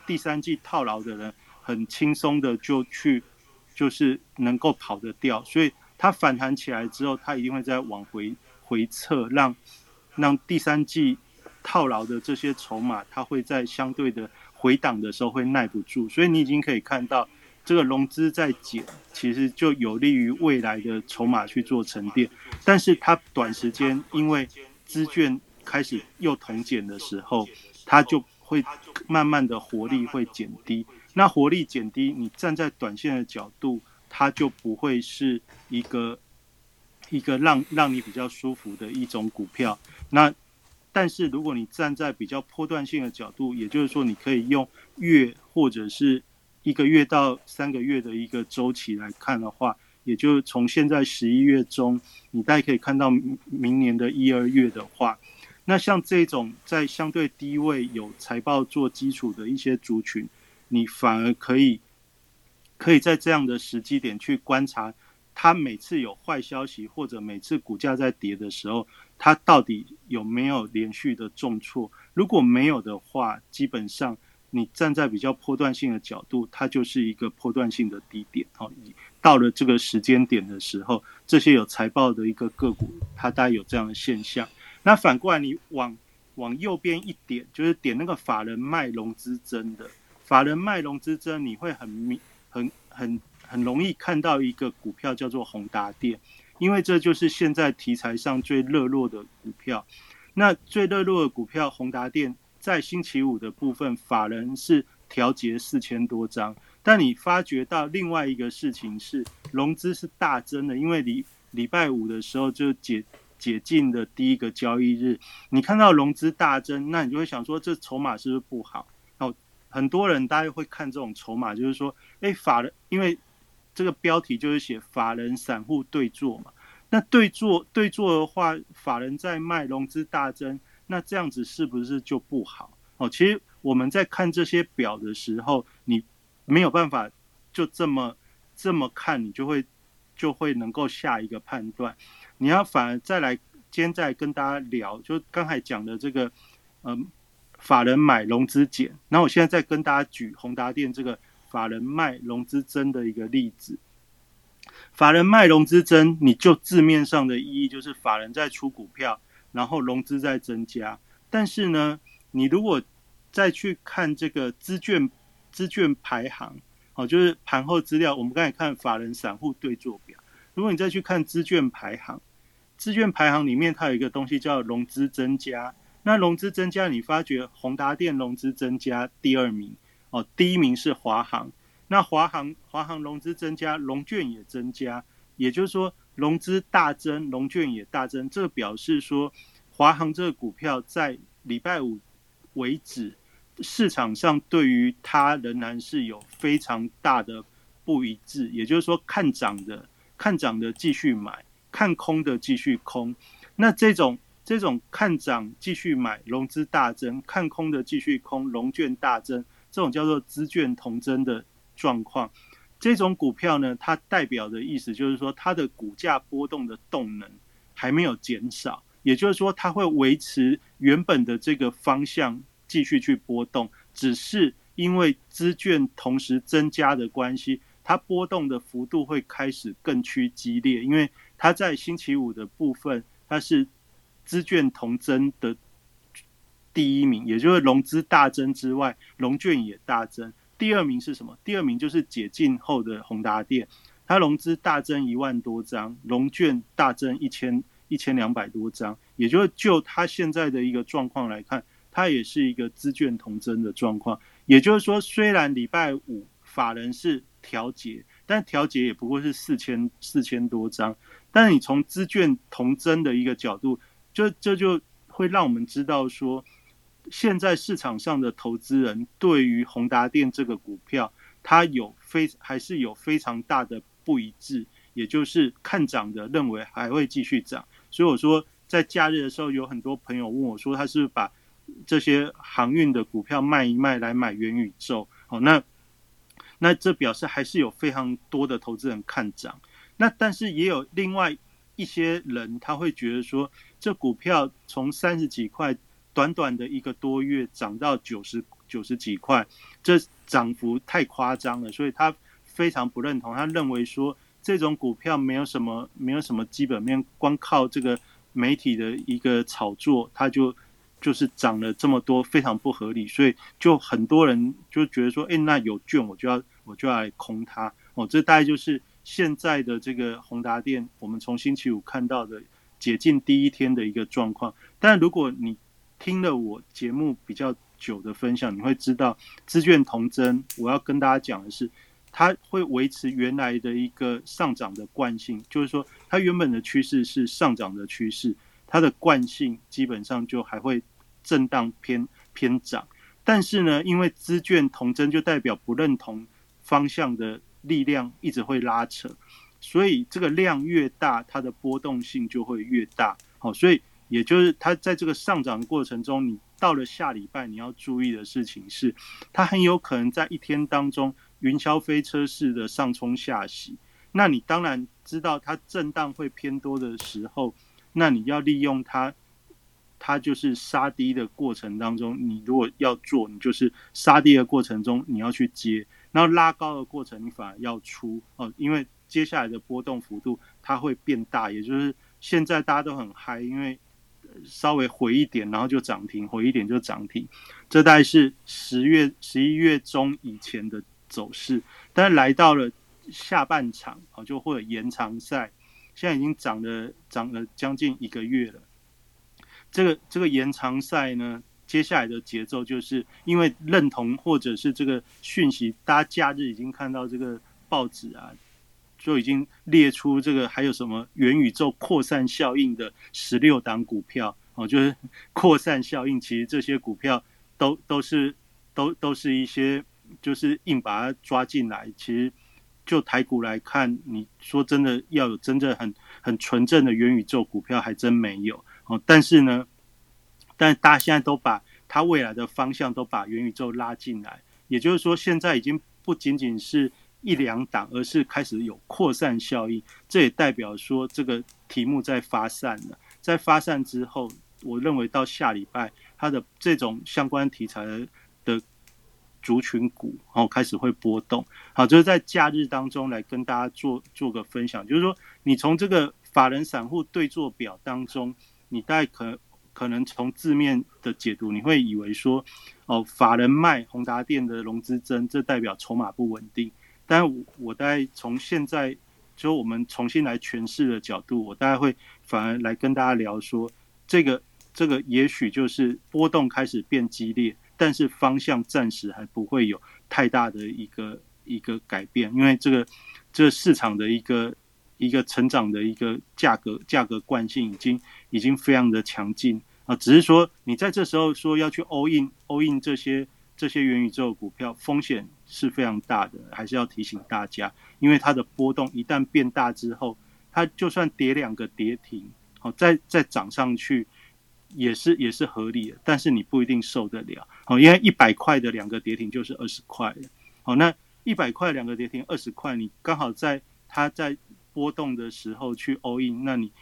第三季套牢的人很轻松的就去，就是能够跑得掉，所以它反弹起来之后，它一定会再往回回撤，让让第三季。套牢的这些筹码，它会在相对的回档的时候会耐不住，所以你已经可以看到这个融资在减，其实就有利于未来的筹码去做沉淀。但是它短时间因为资券开始又同减的时候，它就会慢慢的活力会减低。那活力减低，你站在短线的角度，它就不会是一个一个让让你比较舒服的一种股票。那但是如果你站在比较波段性的角度，也就是说，你可以用月或者是一个月到三个月的一个周期来看的话，也就从现在十一月中，你大概可以看到明年的一二月的话，那像这种在相对低位有财报做基础的一些族群，你反而可以可以在这样的时机点去观察，它每次有坏消息或者每次股价在跌的时候。它到底有没有连续的重挫？如果没有的话，基本上你站在比较波段性的角度，它就是一个波段性的低点。哦，到了这个时间点的时候，这些有财报的一个个股，它大概有这样的现象。那反过来，你往往右边一点，就是点那个法人卖融资增的，法人卖融资增，你会很明、很、很、很容易看到一个股票叫做宏达电。因为这就是现在题材上最热络的股票，那最热络的股票宏达电在星期五的部分，法人是调节四千多张，但你发觉到另外一个事情是融资是大增的，因为礼礼拜五的时候就解解禁的第一个交易日，你看到融资大增，那你就会想说这筹码是不是不好？哦，很多人大家会看这种筹码，就是说，哎，法人因为。这个标题就是写法人散户对坐嘛，那对做对做的话，法人在卖，融资大增，那这样子是不是就不好？哦，其实我们在看这些表的时候，你没有办法就这么这么看，你就会就会能够下一个判断。你要反而再来，今天再跟大家聊，就刚才讲的这个，嗯，法人买融资减，然后我现在再跟大家举宏达电这个法人卖融资增的一个例子。法人卖融资增，你就字面上的意义就是法人在出股票，然后融资在增加。但是呢，你如果再去看这个资券资券排行，哦，就是盘后资料，我们刚才看法人散户对坐表。如果你再去看资券排行，资券排行里面它有一个东西叫融资增加。那融资增加，你发觉宏达电融资增加第二名，哦，第一名是华航。那华航华航融资增加，融券也增加，也就是说融资大增，融券也大增。这表示说，华航这个股票在礼拜五为止，市场上对于它仍然是有非常大的不一致。也就是说，看涨的看涨的继续买，看空的继续空。那这种这种看涨继续买，融资大增；看空的继续空，融券大增。这种叫做资券同增的。状况，这种股票呢，它代表的意思就是说，它的股价波动的动能还没有减少，也就是说，它会维持原本的这个方向继续去波动，只是因为资券同时增加的关系，它波动的幅度会开始更趋激烈，因为它在星期五的部分，它是资券同增的第一名，也就是融资大增之外，融券也大增。第二名是什么？第二名就是解禁后的宏达电，它融资大增一万多张，融券大增一千一千两百多张，也就是就它现在的一个状况来看，它也是一个资券同增的状况。也就是说，虽然礼拜五法人是调节，但调节也不过是四千四千多张，但你从资券同增的一个角度，就这就会让我们知道说。现在市场上的投资人对于宏达电这个股票，它有非还是有非常大的不一致，也就是看涨的认为还会继续涨。所以我说，在假日的时候，有很多朋友问我说，他是不是把这些航运的股票卖一卖来买元宇宙？好，那那这表示还是有非常多的投资人看涨。那但是也有另外一些人，他会觉得说，这股票从三十几块。短短的一个多月涨到九十九十几块，这涨幅太夸张了，所以他非常不认同。他认为说这种股票没有什么没有什么基本面，光靠这个媒体的一个炒作，它就就是涨了这么多，非常不合理。所以就很多人就觉得说，哎，那有券我就要我就要来空它哦。这大概就是现在的这个宏达电，我们从星期五看到的解禁第一天的一个状况。但如果你听了我节目比较久的分享，你会知道资券同增。我要跟大家讲的是，它会维持原来的一个上涨的惯性，就是说它原本的趋势是上涨的趋势，它的惯性基本上就还会震荡偏偏涨。但是呢，因为资券同增就代表不认同方向的力量一直会拉扯，所以这个量越大，它的波动性就会越大。好，所以。也就是它在这个上涨过程中，你到了下礼拜你要注意的事情是，它很有可能在一天当中云霄飞车式的上冲下洗。那你当然知道它震荡会偏多的时候，那你要利用它，它就是杀低的过程当中，你如果要做，你就是杀低的过程中你要去接，然后拉高的过程你反而要出哦，因为接下来的波动幅度它会变大，也就是现在大家都很嗨，因为。稍微回一点，然后就涨停；回一点就涨停。这大概是十月、十一月中以前的走势，但是来到了下半场啊，就会有延长赛。现在已经涨了涨了将近一个月了。这个这个延长赛呢，接下来的节奏就是因为认同或者是这个讯息，大家假日已经看到这个报纸啊。就已经列出这个还有什么元宇宙扩散效应的十六档股票哦，就是扩散效应，其实这些股票都都是都都是一些就是硬把它抓进来，其实就台股来看，你说真的要有真正很很纯正的元宇宙股票，还真没有哦。但是呢，但大家现在都把它未来的方向都把元宇宙拉进来，也就是说，现在已经不仅仅是一两档，而是开始有扩散效应。这也代表说，这个题目在发散了。在发散之后，我认为到下礼拜，它的这种相关题材的族群股，然后开始会波动。好，就是在假日当中来跟大家做做个分享，就是说，你从这个法人散户对坐表当中，你大概可。可能从字面的解读，你会以为说，哦，法人卖宏达电的融资增，这代表筹码不稳定。但我我大概从现在就我们重新来诠释的角度，我大概会反而来跟大家聊说，这个这个也许就是波动开始变激烈，但是方向暂时还不会有太大的一个一个改变，因为这个这个市场的一个。一个成长的一个价格价格惯性已经已经非常的强劲啊，只是说你在这时候说要去 all in all in 这些这些元宇宙股票，风险是非常大的，还是要提醒大家，因为它的波动一旦变大之后，它就算跌两个跌停，好再再涨上去也是也是合理的，但是你不一定受得了，好，因为一百块的两个跌停就是二十块好，那一百块两个跌停二十块，你刚好在它在。波动的时候去 all in，那你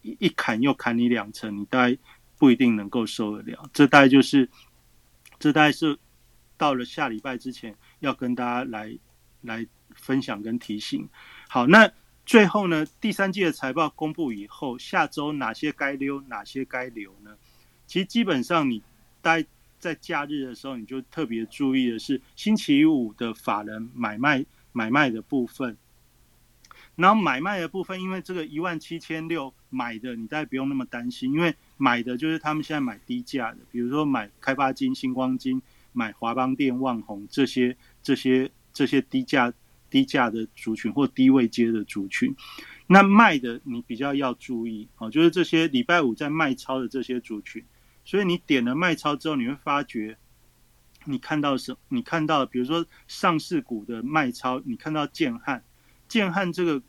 一砍又砍你两成，你大概不一定能够受得了。这大概就是，这大概是到了下礼拜之前要跟大家来来分享跟提醒。好，那最后呢，第三季的财报公布以后，下周哪些该溜，哪些该留呢？其实基本上你待在假日的时候，你就特别注意的是星期五的法人买卖买卖的部分。然后买卖的部分，因为这个一万七千六买的，你大概不用那么担心，因为买的就是他们现在买低价的，比如说买开发金、星光金、买华邦电、旺宏这些、这些、这些低价、低价的族群或低位接的族群。那卖的你比较要注意哦，就是这些礼拜五在卖超的这些族群。所以你点了卖超之后，你会发觉，你看到什？你看到比如说上市股的卖超，你看到建汉。建汉这个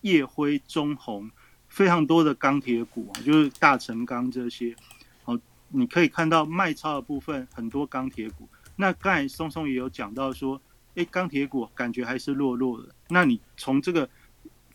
夜辉、中红非常多的钢铁股啊，就是大成钢这些，你可以看到卖超的部分很多钢铁股。那刚才松松也有讲到说，哎，钢铁股感觉还是弱弱的。那你从这个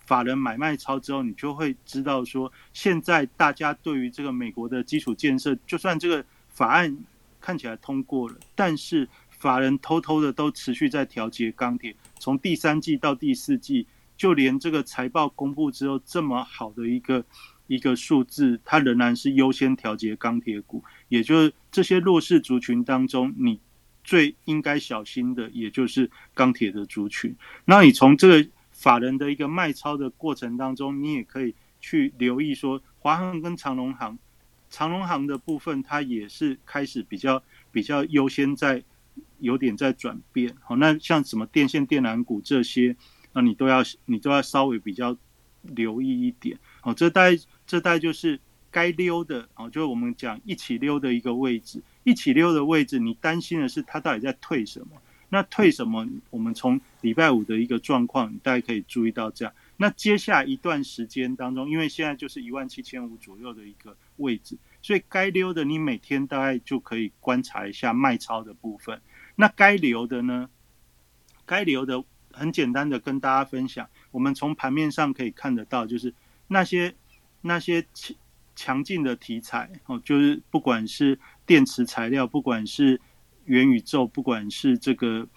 法人买卖超之后，你就会知道说，现在大家对于这个美国的基础建设，就算这个法案看起来通过了，但是法人偷偷的都持续在调节钢铁。从第三季到第四季，就连这个财报公布之后这么好的一个一个数字，它仍然是优先调节钢铁股，也就是这些弱势族群当中，你最应该小心的，也就是钢铁的族群。那你从这个法人的一个卖超的过程当中，你也可以去留意说，华航跟长隆行，长隆行的部分，它也是开始比较比较优先在。有点在转变，好，那像什么电线电缆股这些，那你都要你都要稍微比较留意一点，好，这带这带就是该溜的，哦，就是我们讲一起溜的一个位置，一起溜的位置，你担心的是它到底在退什么？那退什么？我们从礼拜五的一个状况，大家可以注意到这样。那接下来一段时间当中，因为现在就是一万七千五左右的一个位置，所以该溜的你每天大概就可以观察一下卖超的部分。那该留的呢？该留的很简单的跟大家分享，我们从盘面上可以看得到，就是那些那些强强劲的题材哦，就是不管是电池材料，不管是元宇宙，不管是这个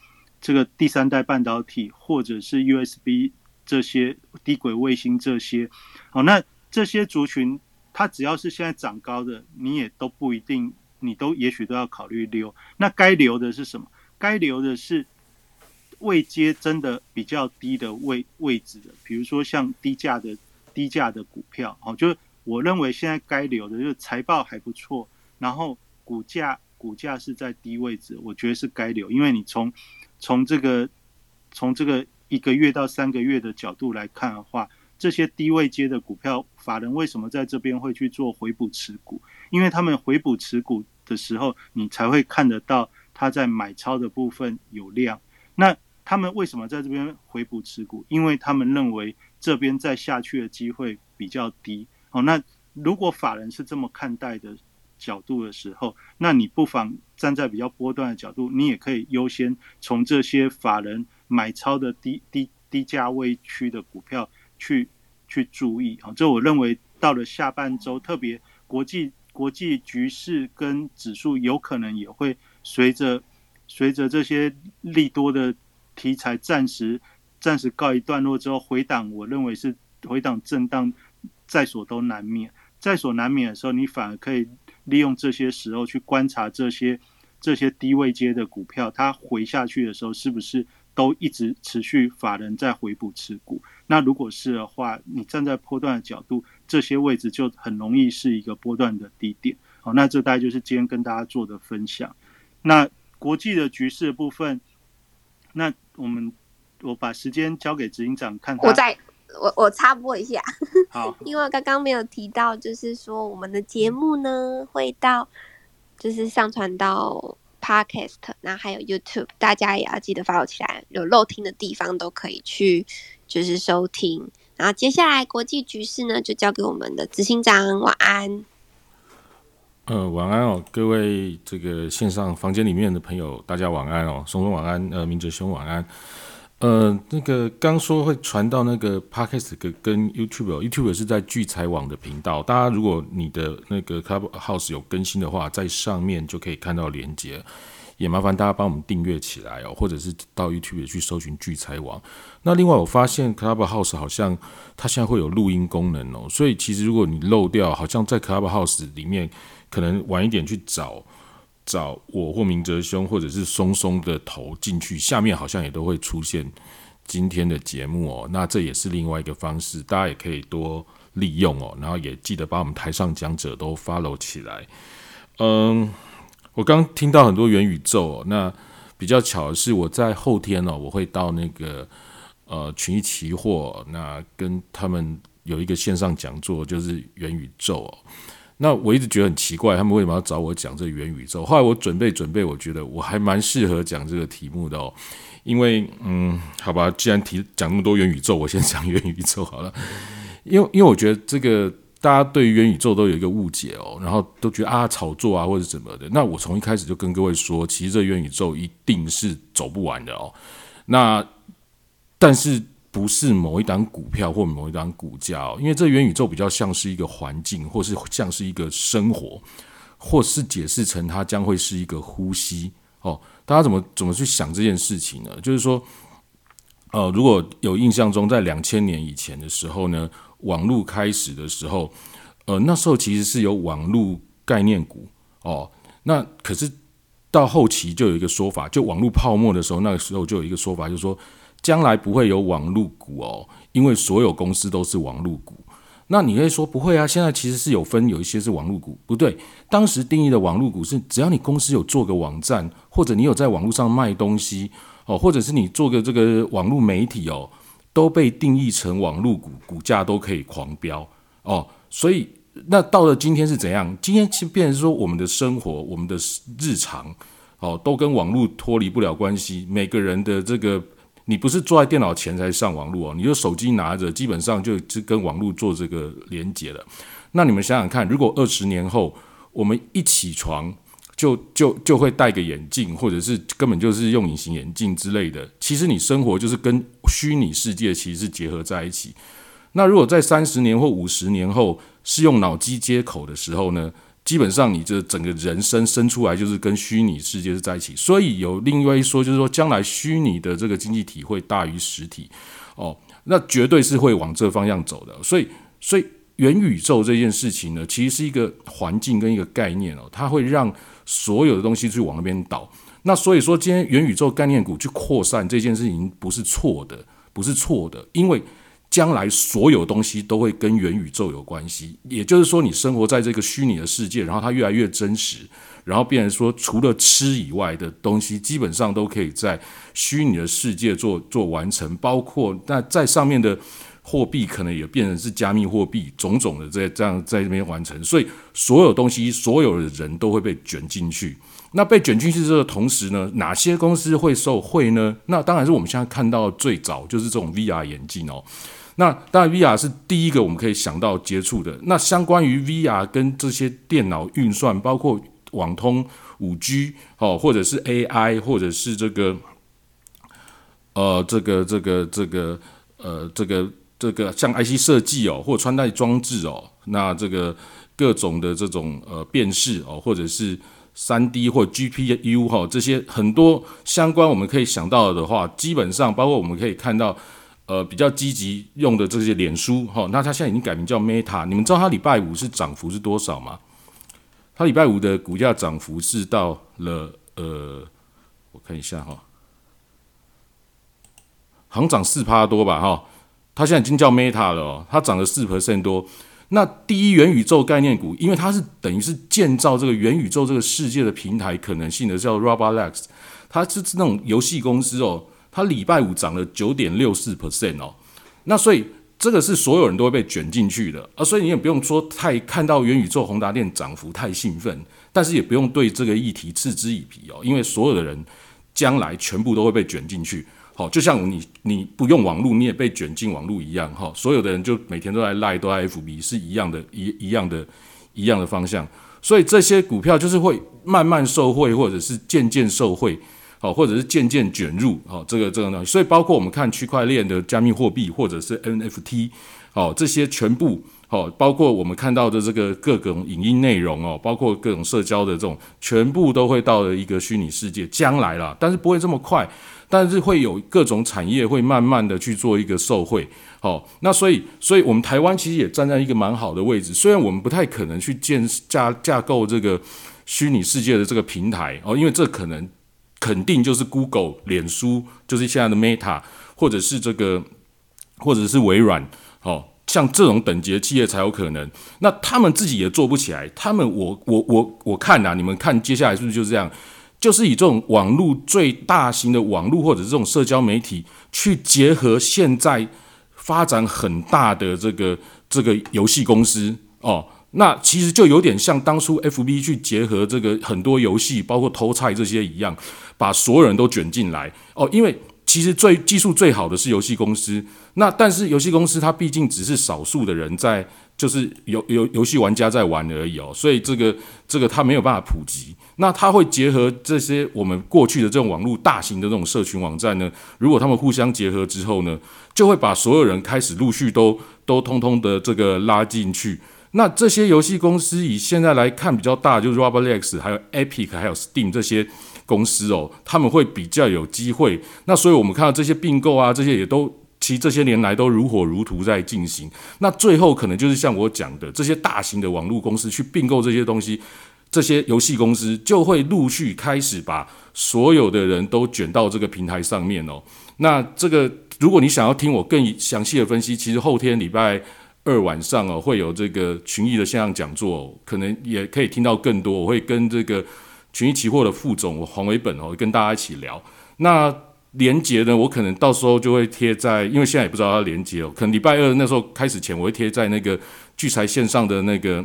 这个第三代半导体，或者是 USB 这些低轨卫星这些，好，那这些族群它只要是现在涨高的，你也都不一定。你都也许都要考虑留，那该留的是什么？该留的是位阶真的比较低的位位置的，比如说像低价的低价的股票，哦，就是我认为现在该留的就是财报还不错，然后股价股价是在低位置，我觉得是该留，因为你从从这个从这个一个月到三个月的角度来看的话。这些低位接的股票，法人为什么在这边会去做回补持股？因为他们回补持股的时候，你才会看得到他在买超的部分有量。那他们为什么在这边回补持股？因为他们认为这边再下去的机会比较低。哦，那如果法人是这么看待的角度的时候，那你不妨站在比较波段的角度，你也可以优先从这些法人买超的低低低价位区的股票去去注意。啊，这我认为到了下半周，特别国际国际局势跟指数有可能也会随着随着这些利多的。题材暂时暂时告一段落之后回档，我认为是回档震荡在所都难免，在所难免的时候，你反而可以利用这些时候去观察这些这些低位接的股票，它回下去的时候是不是都一直持续法人在回补持股？那如果是的话，你站在波段的角度，这些位置就很容易是一个波段的低点。好，那这大概就是今天跟大家做的分享。那国际的局势部分，那。我们我把时间交给执行长看。我再我我插播一下，好，因为刚刚没有提到，就是说我们的节目呢会到，就是上传到 Podcast，然后还有 YouTube，大家也要记得 follow 起来，有漏听的地方都可以去就是收听。然后接下来国际局势呢，就交给我们的执行长，晚安。呃，晚安哦，各位这个线上房间里面的朋友，大家晚安哦，松松晚安，呃，明哲兄晚安。呃，那个刚说会传到那个 podcast 跟跟 YouTube，YouTube 是在聚财网的频道，大家如果你的那个 Clubhouse 有更新的话，在上面就可以看到连接，也麻烦大家帮我们订阅起来哦，或者是到 YouTube 去搜寻聚财网。那另外我发现 Clubhouse 好像它现在会有录音功能哦，所以其实如果你漏掉，好像在 Clubhouse 里面。可能晚一点去找找我或明哲兄，或者是松松的头进去，下面好像也都会出现今天的节目哦。那这也是另外一个方式，大家也可以多利用哦。然后也记得把我们台上讲者都 follow 起来。嗯，我刚听到很多元宇宙，哦，那比较巧的是我在后天哦，我会到那个呃群益期货，那跟他们有一个线上讲座，就是元宇宙哦。那我一直觉得很奇怪，他们为什么要找我讲这元宇宙？后来我准备准备，我觉得我还蛮适合讲这个题目的哦，因为嗯，好吧，既然提讲那么多元宇宙，我先讲元宇宙好了。因为因为我觉得这个大家对于元宇宙都有一个误解哦，然后都觉得啊炒作啊或者什么的。那我从一开始就跟各位说，其实这元宇宙一定是走不完的哦。那但是。不是某一档股票或某一档股价哦，因为这元宇宙比较像是一个环境，或是像是一个生活，或是解释成它将会是一个呼吸哦。大家怎么怎么去想这件事情呢？就是说，呃，如果有印象中，在两千年以前的时候呢，网络开始的时候，呃，那时候其实是有网络概念股哦。那可是到后期就有一个说法，就网络泡沫的时候，那个时候就有一个说法，就是说。将来不会有网络股哦，因为所有公司都是网络股。那你可以说不会啊？现在其实是有分，有一些是网络股，不对。当时定义的网络股是，只要你公司有做个网站，或者你有在网络上卖东西哦，或者是你做个这个网络媒体哦，都被定义成网络股，股价都可以狂飙哦。所以那到了今天是怎样？今天其实变成说，我们的生活，我们的日常哦，都跟网络脱离不了关系。每个人的这个。你不是坐在电脑前才上网络哦，你就手机拿着，基本上就就跟网络做这个连接了。那你们想想看，如果二十年后我们一起床就就就会戴个眼镜，或者是根本就是用隐形眼镜之类的，其实你生活就是跟虚拟世界其实是结合在一起。那如果在三十年或五十年后是用脑机接口的时候呢？基本上，你这整个人生生出来就是跟虚拟世界是在一起，所以有另外一说，就是说将来虚拟的这个经济体会大于实体，哦，那绝对是会往这方向走的。所以，所以元宇宙这件事情呢，其实是一个环境跟一个概念哦，它会让所有的东西去往那边倒。那所以说，今天元宇宙概念股去扩散这件事情不是错的，不是错的，因为。将来所有东西都会跟元宇宙有关系，也就是说，你生活在这个虚拟的世界，然后它越来越真实，然后变成说，除了吃以外的东西，基本上都可以在虚拟的世界做做完成，包括那在上面的货币可能也变成是加密货币，种种的在这样在这边完成，所以所有东西，所有的人都会被卷进去。那被卷进去这个同时呢，哪些公司会受贿呢？那当然是我们现在看到最早就是这种 VR 眼镜哦。那当然，VR 是第一个我们可以想到接触的。那相关于 VR 跟这些电脑运算，包括网通、五 G 哦，或者是 AI，或者是这个呃，这个这个这个呃，这个这个像 IC 设计哦，或穿戴装置哦，那这个各种的这种呃辨识哦，或者是三 D 或 GPU 哈，这些很多相关我们可以想到的话，基本上包括我们可以看到，呃，比较积极用的这些脸书哈，那它现在已经改名叫 Meta。你们知道它礼拜五是涨幅是多少吗？它礼拜五的股价涨幅是到了呃，我看一下哈，好像涨四趴多吧哈。它现在已经叫 Meta 了哦，它涨了四 percent 多。那第一元宇宙概念股，因为它是等于是建造这个元宇宙这个世界的平台可能性的，叫 Roblox，它是那种游戏公司哦。它礼拜五涨了九点六四 percent 哦。那所以这个是所有人都会被卷进去的啊。所以你也不用说太看到元宇宙宏达电涨幅太兴奋，但是也不用对这个议题嗤之以鼻哦，因为所有的人将来全部都会被卷进去。好，就像你你不用网络，你也被卷进网络一样，哈，所有的人就每天都在赖，都在 FB，是一样的，一一样的，一样的方向。所以这些股票就是会慢慢受贿，或者是渐渐受贿，好，或者是渐渐卷入，好，这个这个东西。所以包括我们看区块链的加密货币，或者是 NFT，哦，这些全部，哦，包括我们看到的这个各种影音内容哦，包括各种社交的这种，全部都会到了一个虚拟世界，将来了，但是不会这么快。但是会有各种产业会慢慢的去做一个受贿，好，那所以，所以我们台湾其实也站在一个蛮好的位置。虽然我们不太可能去建架架构这个虚拟世界的这个平台哦，因为这可能肯定就是 Google、脸书，就是现在的 Meta，或者是这个，或者是微软，哦，像这种等级的企业才有可能。那他们自己也做不起来，他们我我我我看呐，你们看接下来是不是就这样？就是以这种网络最大型的网络或者这种社交媒体去结合现在发展很大的这个这个游戏公司哦，那其实就有点像当初 F B 去结合这个很多游戏，包括偷菜这些一样，把所有人都卷进来哦。因为其实最技术最好的是游戏公司，那但是游戏公司它毕竟只是少数的人在。就是游游游戏玩家在玩而已哦，所以这个这个它没有办法普及。那它会结合这些我们过去的这种网络大型的这种社群网站呢？如果他们互相结合之后呢，就会把所有人开始陆续都都通通的这个拉进去。那这些游戏公司以现在来看比较大，就是 Roblox 还有 Epic 还有 Steam 这些公司哦，他们会比较有机会。那所以我们看到这些并购啊，这些也都。其实这些年来都如火如荼在进行，那最后可能就是像我讲的，这些大型的网络公司去并购这些东西，这些游戏公司就会陆续开始把所有的人都卷到这个平台上面哦。那这个，如果你想要听我更详细的分析，其实后天礼拜二晚上哦会有这个群益的线上讲座，可能也可以听到更多。我会跟这个群益期货的副总黄伟本哦跟大家一起聊。那连接呢，我可能到时候就会贴在，因为现在也不知道它连接哦，可能礼拜二那时候开始前，我会贴在那个聚财线上的那个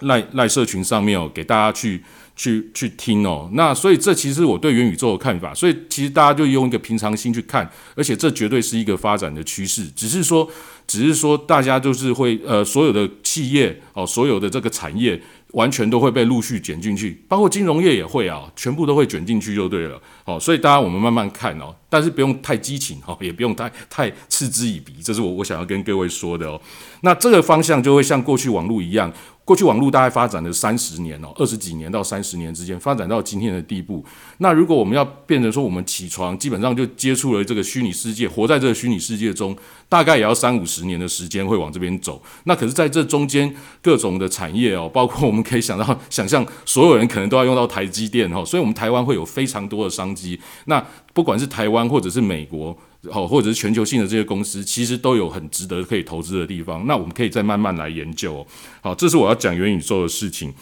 赖赖社群上面哦，给大家去去去听哦。那所以这其实我对元宇宙的看法，所以其实大家就用一个平常心去看，而且这绝对是一个发展的趋势，只是说，只是说大家就是会呃，所有的企业哦，所有的这个产业。完全都会被陆续卷进去，包括金融业也会啊，全部都会卷进去就对了。哦，所以大家我们慢慢看哦，但是不用太激情哦，也不用太太嗤之以鼻，这是我我想要跟各位说的哦。那这个方向就会像过去网络一样。过去网络大概发展了三十年哦，二十几年到三十年之间发展到今天的地步。那如果我们要变成说，我们起床基本上就接触了这个虚拟世界，活在这个虚拟世界中，大概也要三五十年的时间会往这边走。那可是在这中间各种的产业哦，包括我们可以想到想象，所有人可能都要用到台积电哦，所以我们台湾会有非常多的商机。那不管是台湾或者是美国。好，或者是全球性的这些公司，其实都有很值得可以投资的地方。那我们可以再慢慢来研究。好，这是我要讲元宇宙的事情。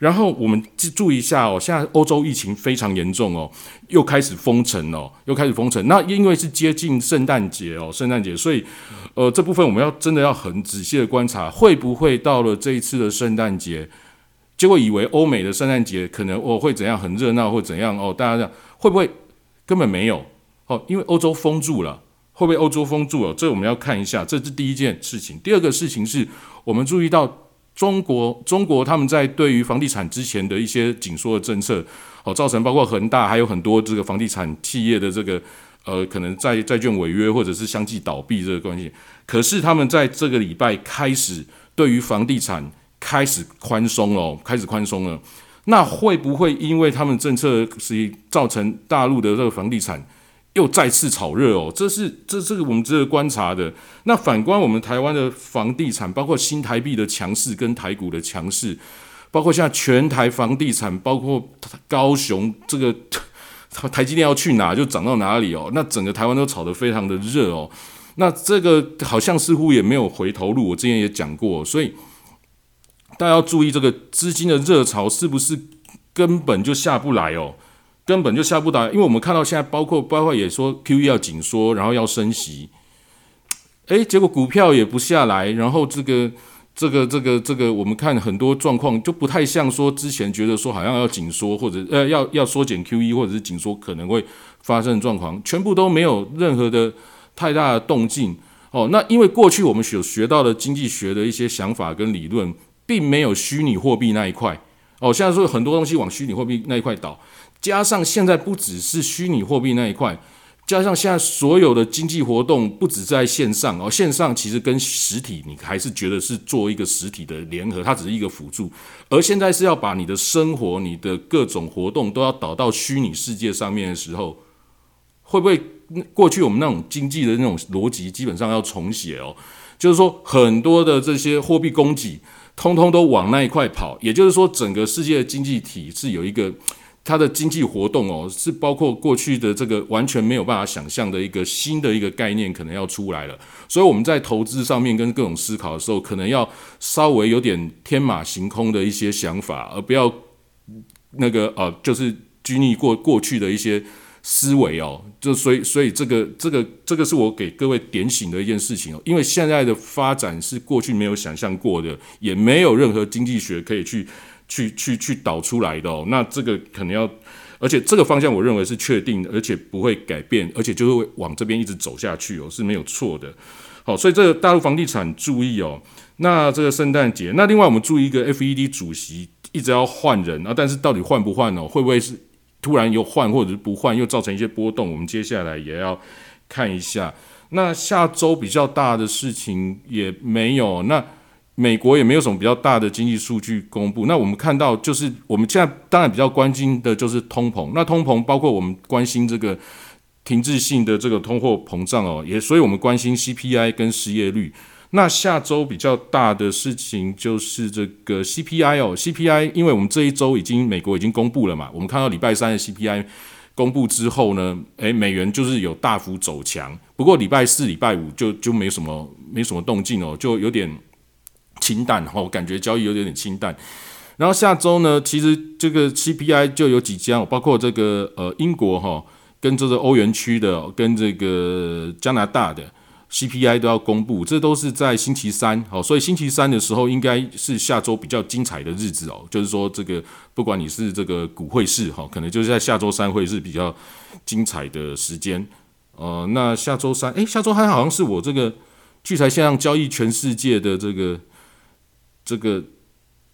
然后我们记注意一下哦，现在欧洲疫情非常严重哦，又开始封城哦，又开始封城。那因为是接近圣诞节哦，圣诞节，所以呃这部分我们要真的要很仔细的观察，会不会到了这一次的圣诞节。结果以为欧美的圣诞节可能哦会怎样很热闹或怎样哦，大家这样会不会根本没有哦？因为欧洲封住了，会不会欧洲封住了？这我们要看一下，这是第一件事情。第二个事情是我们注意到中国，中国他们在对于房地产之前的一些紧缩的政策哦，造成包括恒大还有很多这个房地产企业的这个呃可能债债券违约或者是相继倒闭这个关系。可是他们在这个礼拜开始对于房地产。开始宽松了，开始宽松了，那会不会因为他们政策是造成大陆的这个房地产又再次炒热哦？这是这这个我们值得观察的。那反观我们台湾的房地产，包括新台币的强势跟台股的强势，包括现在全台房地产，包括高雄这个 台积电要去哪就涨到哪里哦。那整个台湾都炒得非常的热哦。那这个好像似乎也没有回头路。我之前也讲过，所以。大家要注意，这个资金的热潮是不是根本就下不来哦？根本就下不来，因为我们看到现在，包括包括也说 Q E 要紧缩，然后要升息，诶，结果股票也不下来，然后这个这个这个这个，我们看很多状况就不太像说之前觉得说好像要紧缩或者呃要要缩减 Q E 或者是紧缩可能会发生的状况，全部都没有任何的太大的动静哦。那因为过去我们所学到的经济学的一些想法跟理论。并没有虚拟货币那一块哦，现在说很多东西往虚拟货币那一块倒，加上现在不只是虚拟货币那一块，加上现在所有的经济活动不止在线上哦，线上其实跟实体你还是觉得是做一个实体的联合，它只是一个辅助，而现在是要把你的生活、你的各种活动都要导到虚拟世界上面的时候，会不会过去我们那种经济的那种逻辑基本上要重写哦？就是说很多的这些货币供给。通通都往那一块跑，也就是说，整个世界的经济体是有一个它的经济活动哦，是包括过去的这个完全没有办法想象的一个新的一个概念可能要出来了。所以我们在投资上面跟各种思考的时候，可能要稍微有点天马行空的一些想法，而不要那个呃，就是拘泥过过去的一些。思维哦，就所以所以这个这个这个是我给各位点醒的一件事情哦，因为现在的发展是过去没有想象过的，也没有任何经济学可以去去去去导出来的哦。那这个可能要，而且这个方向我认为是确定的，而且不会改变，而且就会往这边一直走下去哦，是没有错的。好，所以这个大陆房地产注意哦。那这个圣诞节，那另外我们注意一个 FED 主席一直要换人啊，但是到底换不换哦？会不会是？突然又换或者是不换，又造成一些波动。我们接下来也要看一下。那下周比较大的事情也没有。那美国也没有什么比较大的经济数据公布。那我们看到就是我们现在当然比较关心的就是通膨。那通膨包括我们关心这个停滞性的这个通货膨胀哦，也所以我们关心 CPI 跟失业率。那下周比较大的事情就是这个 CPI 哦，CPI，因为我们这一周已经美国已经公布了嘛，我们看到礼拜三的 CPI 公布之后呢，诶，美元就是有大幅走强，不过礼拜四、礼拜五就就没什么没什么动静哦，就有点清淡我，感觉交易有点点清淡。然后下周呢，其实这个 CPI 就有几家，包括这个呃英国哈，跟这个欧元区的，跟这个加拿大的。CPI 都要公布，这都是在星期三，好，所以星期三的时候应该是下周比较精彩的日子哦。就是说，这个不管你是这个股汇市哈，可能就是在下周三会是比较精彩的时间。呃，那下周三，诶，下周三好像是我这个聚财线上交易全世界的这个这个，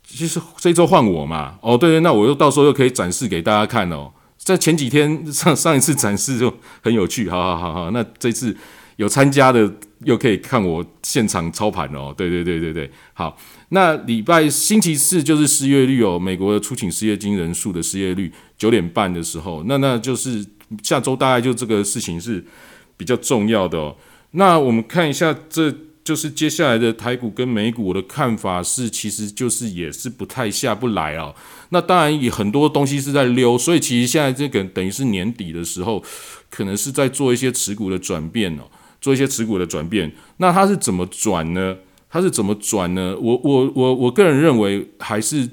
其实这周换我嘛，哦，对对，那我又到时候又可以展示给大家看哦。在前几天上上一次展示就很有趣，好好好好，那这次。有参加的又可以看我现场操盘哦，对对对对对，好，那礼拜星期四就是失业率哦，美国的出勤失业金人数的失业率九点半的时候，那那就是下周大概就这个事情是比较重要的哦。那我们看一下，这就是接下来的台股跟美股，我的看法是，其实就是也是不太下不来哦。那当然也很多东西是在溜，所以其实现在这个等于是年底的时候，可能是在做一些持股的转变哦。做一些持股的转变，那它是怎么转呢？它是怎么转呢？我我我我个人认为，还是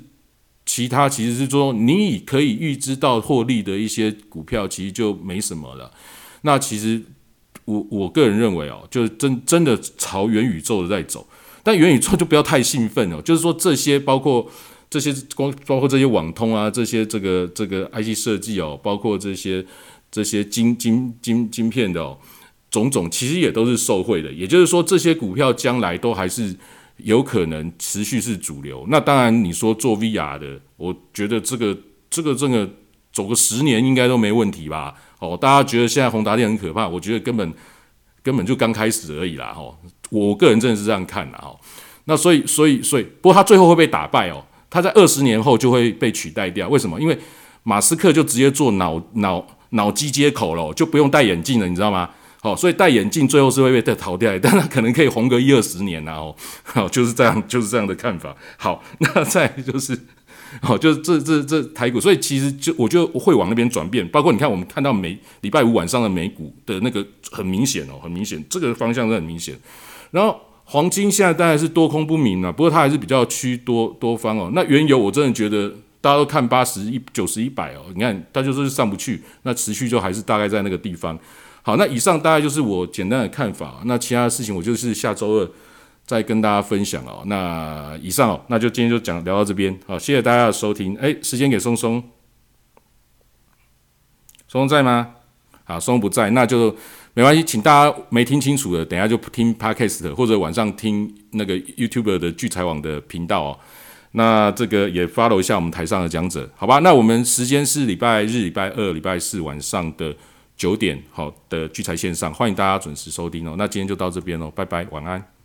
其他其实是说，你可以预知到获利的一些股票，其实就没什么了。那其实我我个人认为哦，就是真真的朝元宇宙的在走，但元宇宙就不要太兴奋哦。就是说这些包括这些光包括这些网通啊，这些这个这个 IC 设计哦，包括这些这些晶晶晶晶片的哦，种种其实也都是受惠的。也就是说，这些股票将来都还是有可能持续是主流。那当然，你说做 VR 的，我觉得这个这个这个走个十年应该都没问题吧？哦，大家觉得现在宏达电很可怕，我觉得根本根本就刚开始而已啦！哦，我个人真的是这样看的哦。那所以所以所以，不过他最后会被打败哦。他在二十年后就会被取代掉，为什么？因为马斯克就直接做脑脑脑机接口了，就不用戴眼镜了，你知道吗？好，所以戴眼镜最后是会被淘汰，但他可能可以红个一二十年然哦，好，就是这样，就是这样的看法。好，那再就是，好，就是这这这台股，所以其实就我就会往那边转变，包括你看我们看到美礼拜五晚上的美股的那个很明显哦，很明显，这个方向是很明显，然后。黄金现在当然是多空不明了，不过它还是比较趋多多方哦。那原油我真的觉得大家都看八十一、九十、一百哦，你看它就是上不去，那持续就还是大概在那个地方。好，那以上大概就是我简单的看法。那其他的事情我就是下周二再跟大家分享哦。那以上哦，那就今天就讲聊到这边。好，谢谢大家的收听。哎，时间给松松，松松在吗？好，松松不在，那就。没关系，请大家没听清楚的，等下就听 podcast 或者晚上听那个 YouTube 的聚财网的频道哦。那这个也 follow 一下我们台上的讲者，好吧？那我们时间是礼拜日、礼拜二、礼拜四晚上的九点，好的聚财线上，欢迎大家准时收听哦。那今天就到这边喽，拜拜，晚安。